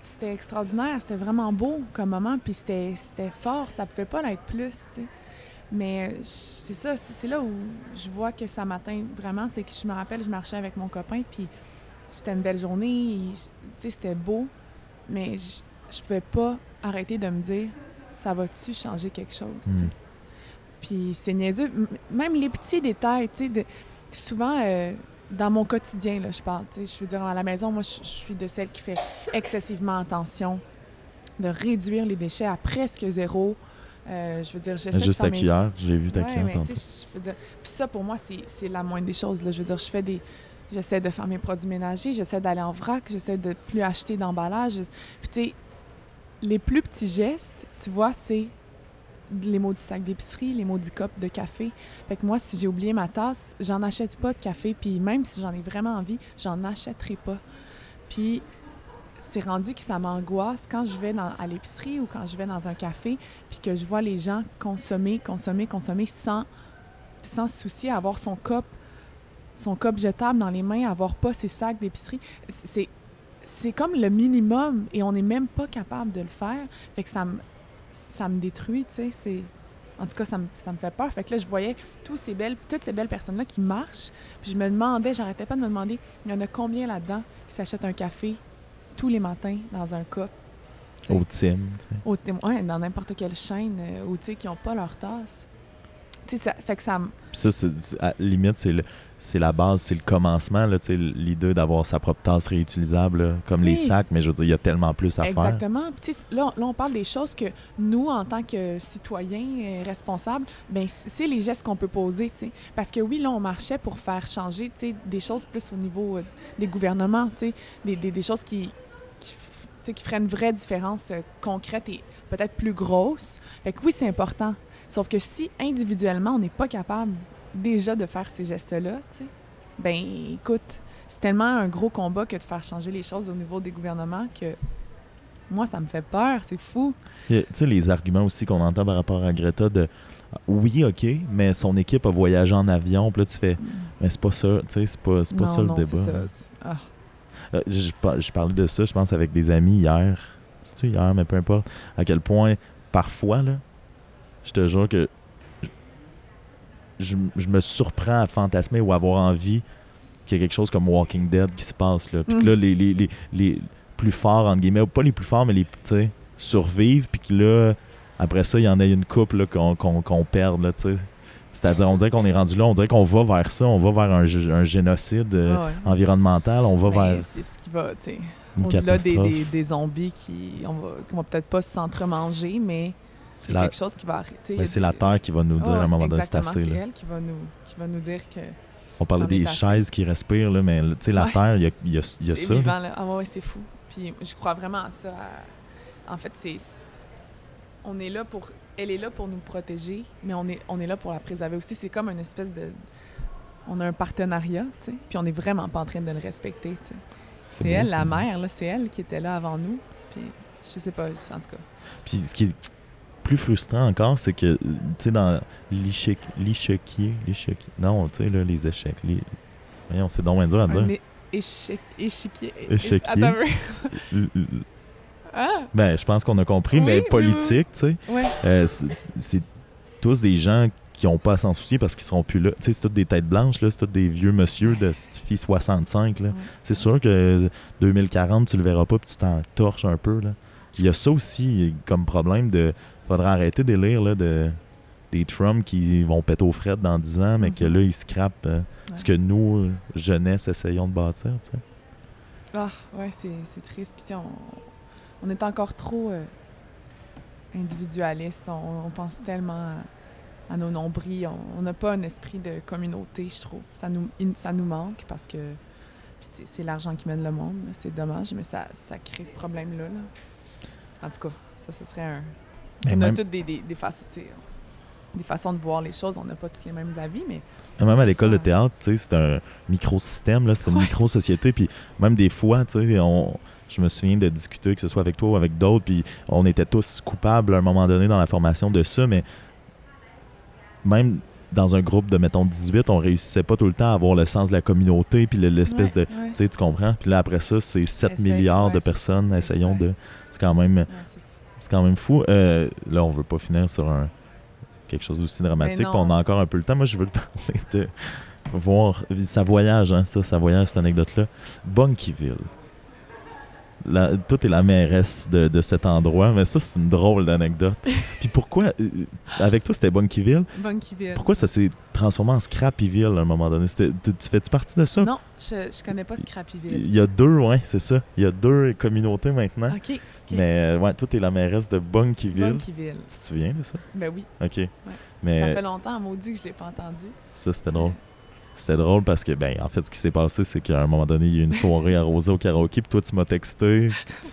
C'était extraordinaire, c'était vraiment beau comme moment, puis c'était c'était fort, ça pouvait pas l'être plus, tu sais. Mais euh, c'est ça, c'est là où je vois que ça m'atteint vraiment, c'est que je me rappelle, je marchais avec mon copain, puis c'était une belle journée, c'était beau, mais je, je pouvais pas arrêter de me dire, ça va-tu changer quelque chose. Mm. Puis c'est niaiseux, même les petits détails, tu sais, de- souvent euh, dans mon quotidien, là, je parle, tu sais, je veux dire, à la maison, moi, je je suis de celle qui fait excessivement attention de réduire les déchets à presque zéro. Euh, je veux dire, j'essaie de Juste ta cuillère, j'ai vu ta Ouais, cuillère tantôt. tu sais, je veux dire, puis ça pour moi c'est la moindre des choses là. Je veux dire, je fais des j'essaie de faire mes produits ménagers, j'essaie d'aller en vrac, j'essaie de plus acheter d'emballage. Puis tu sais les plus petits gestes, tu vois, c'est les maudits sacs d'épicerie, les maudits copes de café. Fait que moi, si j'ai oublié ma tasse, j'en achète pas de café. Puis même si j'en ai vraiment envie, j'en achèterai pas. Puis c'est rendu que ça m'angoisse quand je vais dans- à l'épicerie ou quand je vais dans un café, puis que je vois les gens consommer, consommer, consommer sans, sans à avoir son cop, son cop jetable dans les mains, avoir pas ses sacs d'épicerie. C'est c'est comme le minimum et on n'est même pas capable de le faire. Fait que ça me ça me détruit, tu sais, c'est en tout cas ça me, ça me fait peur. Fait que là je voyais ces belles toutes ces belles personnes là qui marchent, puis je me demandais, j'arrêtais pas de me demander, il y en a combien là-dedans qui s'achètent un café tous les matins dans un cup Au team, au ouais, dans n'importe quelle chaîne euh, ou tu sais qui n'ont pas leur tasse. Tu sais, ça fait que ça ça, à limite, c'est le- c'est la base, c'est le commencement, là, tu sais, l'idée d'avoir sa propre tasse réutilisable, là, comme les sacs, mais je veux dire, il y a tellement plus à faire. Exactement. Là, là, on parle des choses que nous, en tant que citoyens euh, responsables, ben c'est les gestes qu'on peut poser. tu sais. Parce que oui, là, on marchait pour faire changer tu sais, des choses plus au niveau euh, des gouvernements, tu sais, des, des, des choses qui, qui, f- tu sais, qui feraient une vraie différence euh, concrète et peut-être plus grosse. Fait que oui, c'est important. Sauf que si individuellement, on n'est pas capable déjà de faire ces gestes-là, ben écoute, c'est tellement un gros combat que de faire changer les choses au niveau des gouvernements que moi, ça me fait peur, c'est fou. Tu sais, les arguments aussi qu'on entend par rapport à Greta de oui, OK, mais son équipe a voyagé en avion, puis là, tu fais, mais c'est pas ça, tu sais, c'est pas, pas Non, ça le non, débat. ça, ah. Euh, je, par- je parlais de ça, je pense, avec des amis hier. C'est-tu hier, mais peu importe. À quel point, parfois, là, je te jure que je, je me surprends à fantasmer ou avoir envie qu'il y ait quelque chose comme Walking Dead qui se passe. Là. Puis que Mm. là, les, les, les, les plus forts, entre guillemets, ou pas les plus forts, mais les, tu sais, survivent. Puis que là, après ça, il y en a une couple qu'on, qu'on perde. Là, tu sais. C'est-à-dire, on dirait qu'on est rendu là, on dirait qu'on va vers ça, on va vers un, un génocide euh, ouais. environnemental, on va Mais vers c'est ce qui va, tu sais. une Au-delà des, catastrophe. des, des zombies qui, on va, peut-être pas s'entre-manger, mais C'est la, quelque chose qui va arrêter. ben, c'est la Terre qui va nous dire à un moment donné, c'est assez. C'est elle qui va, nous, qui va nous dire que On parlait des assez. chaises qui respirent, là, mais tu sais, la Ouais. Terre, il y a, y a- y a c'est ça. vivant. Là. Ah ouais, c'est fou. Puis je crois vraiment à ça. à- En fait, c'est on est là pour elle est là pour nous protéger, mais on est on est là pour la préserver aussi. C'est comme une espèce de on a un partenariat, tu sais, puis on n'est vraiment pas en train de le respecter, tu sais. C'est elle, ça. la mère, là, c'est elle qui était là avant nous. Puis je sais pas, en tout cas. Puis ce qui est plus frustrant encore, c'est que, tu sais, dans l'échec, l'échiquier, non, tu sais, là, les échecs, les... Voyons, c'est donc bien dur à dire. échiquier. Échiquier. Ah, Ben, je pense qu'on a compris, Oui, mais oui, oui. politique, tu sais, euh, c'est tous des gens qui ont pas à s'en soucier parce qu'ils seront plus là. Tu sais, c'est toutes des têtes blanches, là, c'est tous des vieux monsieur de Stifi 65, là. C'est sûr que 2040, tu le verras pas puis tu t'en torches un peu. Là. Il y a ça aussi comme problème de. Faudrait arrêter de lire là, de, des Trump qui vont péter aux frettes dans 10 ans, mais que Mhm. là, ils scrapent euh, ce que nous, euh, jeunesse, essayons de bâtir. tu sais. Ah, ouais, c'est triste. Puis, on, on est encore trop euh, individualiste. On, on pense tellement à, à nos nombrils. On- n'a pas un esprit de communauté, je trouve. Ça nous, ça nous manque parce que c'est l'argent qui mène le monde. C'est dommage, mais ça, ça crée ce problème-là. là. En tout cas, ça, ce serait un. Mais on même, a toutes des, des, des, façons, des de voir les choses. On n'a pas tous les mêmes avis, mais même à l'école de théâtre, c'est un microsystème, c'est une Ouais. micro-société. Puis même des fois, on. Je me souviens de discuter, que ce soit avec toi ou avec d'autres, puis on était tous coupables à un moment donné dans la formation de ça, mais même dans un groupe de, mettons, 18, on réussissait pas tout le temps à avoir le sens de la communauté, puis le- l'espèce Ouais, de... ouais. Tu sais, tu comprends? Puis là, après ça, c'est 7 Essaye, milliards de ouais, personnes. Essayons de... C'est quand même... C'est- quand même fou. Euh, là, on veut pas finir sur un quelque chose d'aussi dramatique. Puis on a encore un peu le temps. Moi, je veux te parler de voir sa voyage, hein, ça, sa voyage, cette anecdote-là. Bunkyville. La, toi, t'es la mairesse de, de cet endroit, mais ça, c'est une drôle d'anecdote. Puis pourquoi, euh, avec toi, c'était Bunkyville, Bunkyville. pourquoi ça s'est transformé en Scrappyville à un moment donné? Tu fais-tu partie de ça? Non, je, je connais pas Scrappyville. Il y a deux, ouais, c'est ça. Il y a deux communautés maintenant. OK. Mais euh, ouais, toi, t'es la mairesse de Bunkyville. Bunkyville. Tu te souviens de ça? Ben oui. OK. Mais Ça fait longtemps, maudit, que je l'ai pas entendu. ça, c'était drôle. C'était drôle parce que, ben, en fait, ce qui s'est passé, c'est qu'à un moment donné, il y a eu une soirée arrosée au karaoké, puis toi, tu m'as texté.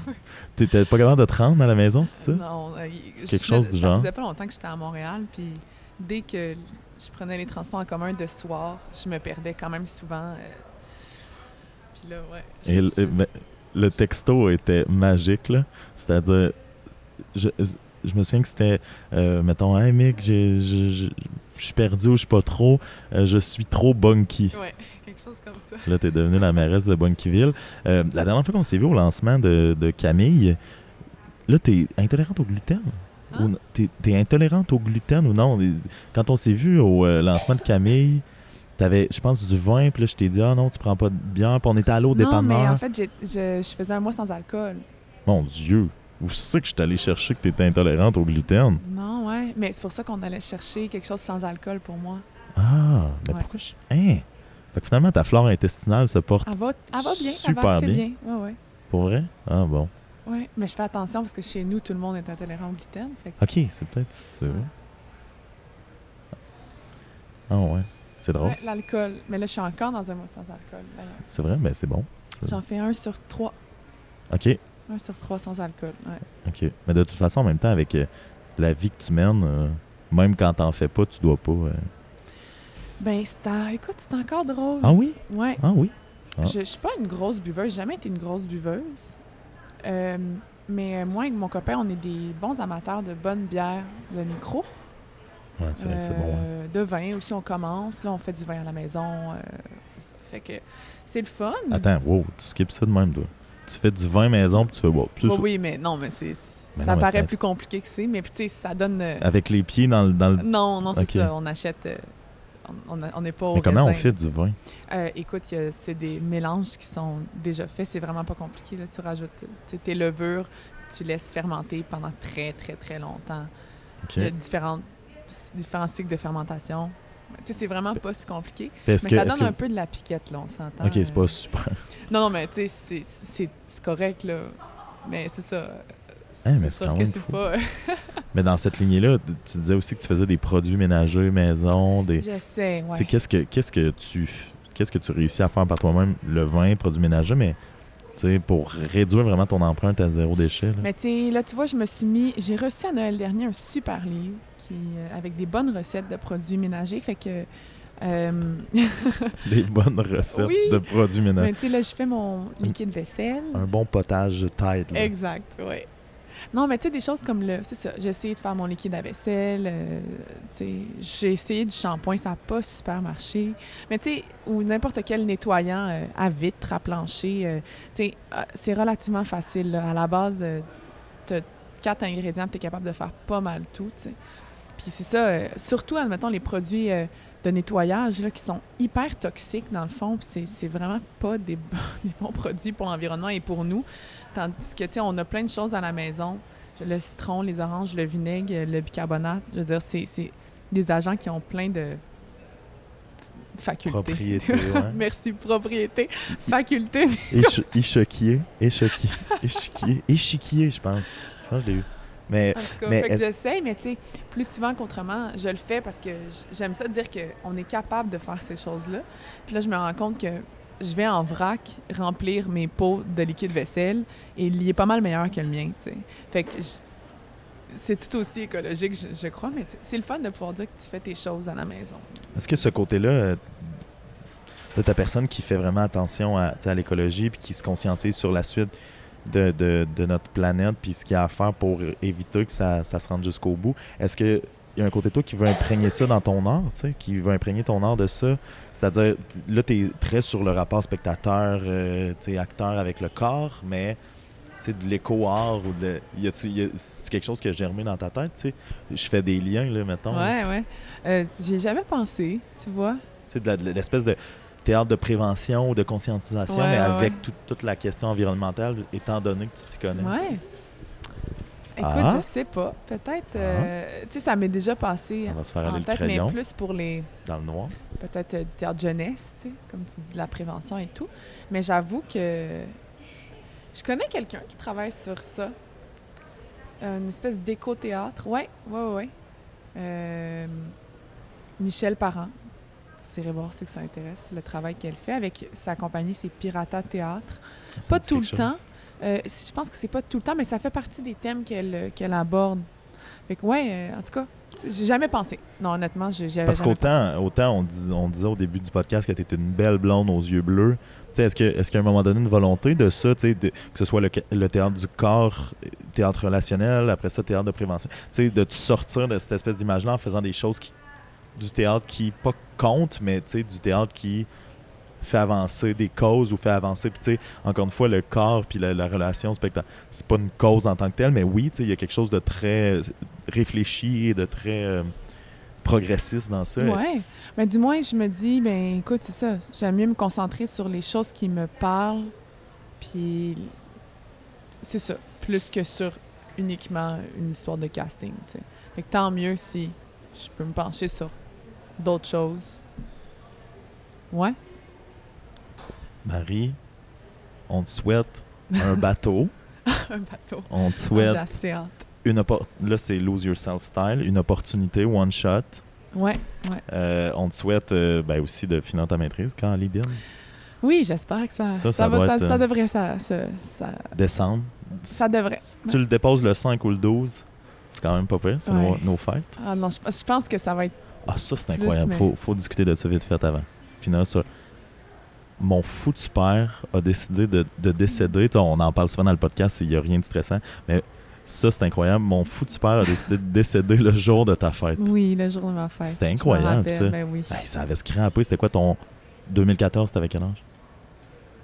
T'étais pas capable de te rendre à la maison, c'est ça? Non, euh, Quelque je- chose du ça genre. faisait pas longtemps que j'étais à Montréal, puis dès que je prenais les transports en commun de soir, je me perdais quand même souvent. euh, Puis là, ouais. je- Et le, texto était magique, là. C'est-à-dire, je, je me souviens que c'était, euh, mettons, Hey, Mick, j'ai- je je- je suis perdu ou je suis pas trop, euh, je suis trop bunky. Ouais, quelque chose comme ça. Là, t'es devenue la mairesse de Bunkyville. Euh, la dernière fois qu'on s'est vu au lancement de, de Camille, là, t'es intolérante au gluten? Hein? Ou n- T'es t'es intolérante au gluten ou non? Quand on s'est vu au euh, lancement de Camille, t'avais, je pense, du vin, puis là, je t'ai dit, ah non, tu prends pas de bière, puis on était allé au Non, mais dépanneur. en fait, j'ai- je, je faisais un mois sans alcool. Mon Dieu! Où c'est que je suis allé chercher que t'étais intolérante au gluten? Non, ouais. Mais c'est pour ça qu'on allait chercher quelque chose sans alcool pour moi. Ah, mais Ouais. pourquoi je... Hein? Fait que finalement, ta flore intestinale se porte Elle va, elle va bien, elle Super va assez bien. bien. Ouais, ouais. pour vrai? Ah bon. Ouais, mais je fais attention parce que chez nous, tout le monde est intolérant au gluten. Fait que, Ok, c'est peut-être ça. Ah ouais, c'est drôle. ouais, l'alcool. Mais là, je suis encore dans un mois sans alcool. C'est vrai, mais c'est bon. J'en fais un sur trois. Ok, Un sur trois sans alcool. Ouais. ok. Mais de toute façon, en même temps, avec euh, la vie que tu mènes, euh, même quand t'en fais pas, tu dois pas. euh. Ben, c'est écoute, c'est encore drôle. Ah oui? Ouais. Ah oui? Ah. Je, je suis pas une grosse buveuse, j'ai jamais été une grosse buveuse. Euh, mais euh, moi et mon copain, on est des bons amateurs de bonnes bières de micro. Ouais, c'est vrai que c'est bon. hein. Euh, De vin aussi, on commence. Là, on fait du vin à la maison. euh, c'est ça. Fait que c'est le fun. Attends, wow, tu skips ça de même, toi? Tu fais du vin maison, puis tu fais, wow, c'est ça. oui, mais non, mais c'est Mais ça non, paraît plus compliqué que c'est. Mais puis, tu sais, ça donne. euh, Avec les pieds dans le. Dans le... Non, non, c'est ça. On achète. euh, on- n'est pas au Mais comment on fait du vin? Euh, écoute, c'est des mélanges qui sont déjà faits. C'est vraiment pas compliqué. Là. Tu rajoutes tes levures, tu laisses fermenter pendant très, très, très longtemps. Il y a différentes, différents cycles de fermentation. Sais, c'est vraiment pas si compliqué. Mais que. ça donne que- un peu de la piquette, là, on s'entend. Ok, c'est Euh, pas super. Non, non, mais tu sais, c'est- correct, là. Mais c'est ça. Hein, mais sûr que c'est pas... Mais dans cette lignée-là, tu- disais aussi que tu faisais des produits ménagers, maison, des. J'essaie, Tu ouais. sais, qu'est-ce que qu'est-ce que tu qu'est-ce que tu réussis à faire par toi-même le vin, produits ménagers, mais tu sais pour réduire vraiment ton empreinte à zéro déchet. là? Mais tu sais, là, tu vois, je me suis mis... J'ai reçu à Noël dernier un super livre qui, euh, avec des bonnes recettes de produits ménagers. Fait que... euh, Des bonnes recettes Oui. de produits ménagers. mais tu sais, là, je fais mon liquide vaisselle. Un bon potage Tide. là. Exact, oui. Non, mais tu sais, des choses comme le. C'est ça. J'ai essayé de faire mon liquide à vaisselle. euh, sais, j'ai essayé du shampoing, ça n'a pas super marché. Mais tu sais, ou n'importe quel nettoyant euh, à vitre, à plancher, tu sais, euh, c'est relativement facile. là. À la base, tu as quatre ingrédients, tu es capable de faire pas mal tout, tu sais. Puis c'est ça, euh, surtout, admettons, les produits euh, de nettoyage là, qui sont hyper toxiques, dans le fond, puis c'est- vraiment pas des, bons- des bons produits pour l'environnement et pour nous. Tandis que, tu sais, on a plein de choses à la maison. Le citron, les oranges, le vinaigre, le bicarbonate. Je veux dire, c'est des agents qui ont plein de facultés. Propriété, ouais. Merci, propriété. Faculté. Éche- Échoquier. Échoquier. Échiquier. Échiquier, je pense. Je pense que je l'ai eu. Mais En tout cas, Mais fait que mais tu sais, plus souvent qu'autrement, je le fais parce que j'aime ça dire qu'on est capable de faire ces choses-là. Puis là, je me rends compte que je vais en vrac remplir mes pots de liquide vaisselle et il y est pas mal meilleur que le mien, tu sais. Fait que c'est tout aussi écologique, je, je crois, mais c'est le fun de pouvoir dire que tu fais tes choses à la maison. est-ce que ce côté-là euh, de ta personne qui fait vraiment attention à, à l'écologie puis qui se conscientise sur la suite de, de- de notre planète puis ce qu'il y a à faire pour éviter que ça, ça se rende jusqu'au bout, est-ce que il y a un côté de toi qui veut imprégner ça dans ton art, tu sais, qui veut imprégner ton art de ça? C'est-à-dire, là, tu es très sur le rapport spectateur, euh, tu sais, acteur avec le corps, mais tu sais, de l'éco-art ou de. Y a-tu, quelque chose qui a germé dans ta tête, tu sais? Je fais des liens, là, mettons. Ouais, ouais. Euh, J'ai jamais pensé, tu vois. Tu sais, de la- de l'espèce de théâtre de prévention ou de conscientisation, Ouais, mais avec tout- toute la question environnementale, étant donné que tu t'y connais. Ouais. Écoute, Ah. je sais pas. Peut-être. euh, Tu sais, ça m'est déjà passé On va se faire aller le tête, mais crayon plus pour les. dans le noir. peut-être euh, du théâtre jeunesse, tu sais, comme tu dis, de la prévention et tout. Mais j'avoue que je connais quelqu'un qui travaille sur ça. Une espèce d'éco-théâtre. Ouais, ouais, ouais, ouais. Euh, Michel Parent. Vous irez voir que ça intéresse, le travail qu'elle fait avec sa compagnie, c'est Pirata Théâtre. Ça Pas tout le chose. temps. Euh, je pense que c'est pas tout le temps, mais ça fait partie des thèmes qu'elle euh, qu'elle aborde. Fait que, ouais, euh, en tout cas, j'ai jamais pensé. Non, honnêtement, j'ai- j'y avais Parce jamais pensé. qu'autant autant on, dis- on disait au début du podcast que tu étais une belle blonde aux yeux bleus. Est-ce que- est-ce qu'à un moment donné, une volonté de ça, de- que ce soit le, le théâtre du corps, théâtre relationnel, après ça, théâtre de prévention, de te sortir de cette espèce d'image-là en faisant des choses qui, du théâtre qui, pas compte, mais du théâtre qui fait avancer des causes ou fait avancer. Puis, encore une fois, le corps puis la, la relation spectacle, c'est pas une cause en tant que telle, mais oui, il y a quelque chose de très réfléchi et de très euh, progressiste dans ça. Ouais. Mais du moins, je me dis, ben écoute, c'est ça. J'aime mieux me concentrer sur les choses qui me parlent. Puis c'est ça. Plus que sur uniquement une histoire de casting. Fait que tant mieux si je peux me pencher sur d'autres choses. Ouais. Marie, on te souhaite un bateau. Un bateau. On te Ah, J'ai souhaite hâte. une Là, c'est Lose Yourself Style, une opportunité, one shot. Ouais. Euh, on te souhaite euh, ben, aussi de finir ta maîtrise quand bien. Oui, j'espère que ça, Ça, ça, ça va, ça, être, ça euh, devrait, ça, Décembre. ça devrait. Si tu le déposes le 5 ou le 12, C'est quand même pas pire, c'est Ouais. nos, nos fêtes. Ah non, je, je pense que ça va être. Ah, ça, c'est Plus, incroyable. mais- Faut, faut discuter de ça vite fait avant. Finir ça. Mon foutu père a décidé de, de décéder. T'sais, on en parle souvent dans le podcast, il n'y a rien de stressant. Mais ça, c'est incroyable. Mon foutu père a décidé de décéder le jour de ta fête. Oui, le jour de ma fête. C'était incroyable, rappelle, ça. Ben oui. Ça avait scrappé. C'était quoi ton 2014? T'avais quel âge?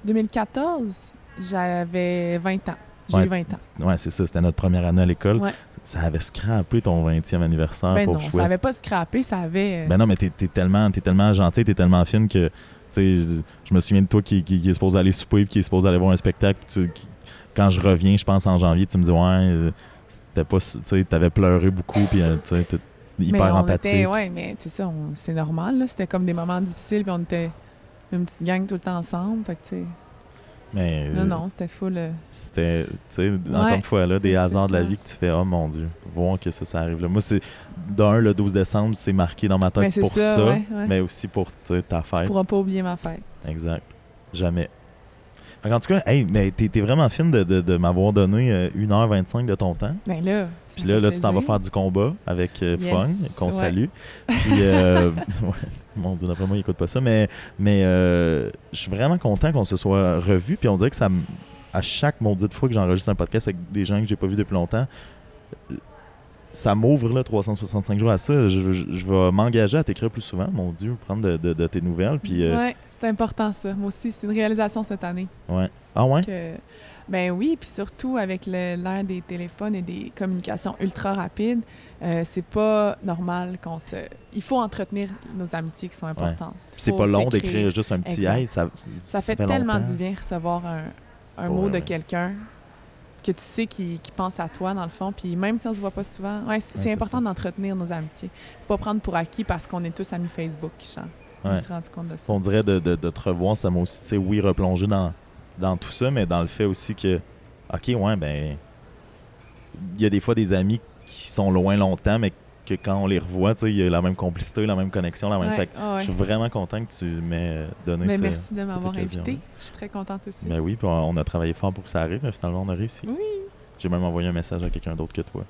2014, j'avais 20 ans. J'ai Ouais. eu 20 ans. Ouais, c'est ça. C'était notre première année à l'école. Ouais. Ça avait scrappé ton 20e anniversaire ben pour non, ça avait pas scrappé, ça avait. euh, Ben non, mais t'es t'es tellement, t'es tellement gentil, t'es tellement fine que, tu sais, je, je me souviens de toi qui, qui, qui est supposé aller souper, puis qui est supposé aller voir un spectacle. puis tu- qui- quand je reviens, je pense en janvier, tu me dis ouais, euh, c'était pas, tu sais, t'avais pleuré beaucoup, puis euh, tu sais, t'es mais hyper on empathique. était- ouais, mais c'est ça, c'est normal. là. C'était comme des moments difficiles, puis on était une petite gang tout le temps ensemble. Fait que, tu sais, Mais non, euh, non, c'était full. euh, c'était, tu sais, encore une fois là, des hasards de la vie que tu fais, oh mon dieu, voir que ça, ça arrive là. Moi, c'est d'un le 12 décembre, c'est marqué dans ma tête ben, pour ça, ça, ouais, ouais. mais aussi pour tu ta Tu fête. pourras pas oublier ma fête. Exact. Jamais. Qu'en tout cas, hey, mais t'es vraiment fine de, de, de m'avoir donné euh, 1h25 de ton temps. Ben là. Puis là, là tu t'en vas faire du combat avec euh, Yes, qu'on ouais. salue. Puis, euh, Dieu, d'après moi, il écoute pas ça. Mais, mais euh, je suis vraiment content qu'on se soit revus. Puis on dirait que ça à chaque maudite fois que j'enregistre un podcast avec des gens que j'ai pas vus depuis longtemps, euh, ça m'ouvre là 365 jours à ça. Je, je- je vais m'engager à t'écrire plus souvent, mon Dieu, prendre de, de- de tes nouvelles. Puis, euh, Ouais, c'est important ça. Moi aussi, c'est une réalisation cette année. ouais. Ah ouais? que- ben oui, puis surtout avec l'ère des téléphones et des communications ultra rapides, euh, c'est pas normal qu'on se. Il faut entretenir nos amitiés qui sont importantes. Puis c'est pas long d'écrire juste un petit hey, ça, Ça fait, tellement longtemps. du bien recevoir un, mot de ouais. quelqu'un que tu sais qui, qui pense à toi dans le fond, puis même si on se voit pas souvent, ouais, c'est Ouais, important d'entretenir nos amitiés. Faut pas prendre pour acquis parce qu'on est tous amis Facebook. Je me Ouais. suis rendu compte de ça. On dirait de, de, de te revoir, ça m'a aussi, tu sais, oui, replongé dans, dans tout ça, mais dans le fait aussi que, OK, ouais, ben, il y a des fois des amis qui sont loin longtemps, mais que quand on les revoit, tu sais, il y a la même complicité, la même connexion, la même. Ouais, Fait que ouais. Je suis vraiment content que tu m'aies donné Mais ce- merci de m'avoir invité. Je suis très contente aussi. Ben oui, puis on a travaillé fort pour que ça arrive, mais finalement, on a réussi. Oui. J'ai même envoyé un message à quelqu'un d'autre que toi.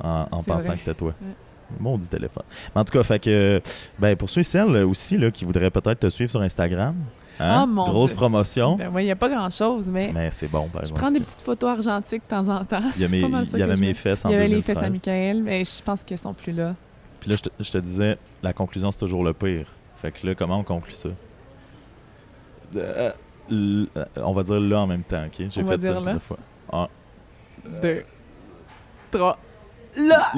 En, pensant vrai. que c'était toi. Ouais. Maudit téléphone. Mais en tout cas, fait que, ben, pour ceux et celles aussi là, qui voudraient peut-être te suivre sur Instagram, hein, Oh, mon grosse Dieu. promotion. Ben il n'y a pas grand-chose, mais Mais c'est bon, par je prends des petites photos argentiques de temps en temps. Il y, a mes- il y avait mes fesses en Il y avait les 2013. fesses à Michael, mais je pense qu'elles sont plus là. Puis là, je te, je te disais, la conclusion, c'est toujours le pire. Fait que là, comment on conclut ça? Euh, l- euh, on va dire là en même temps, OK? J'ai fait ça une fois. Ah, Deux, trois, là!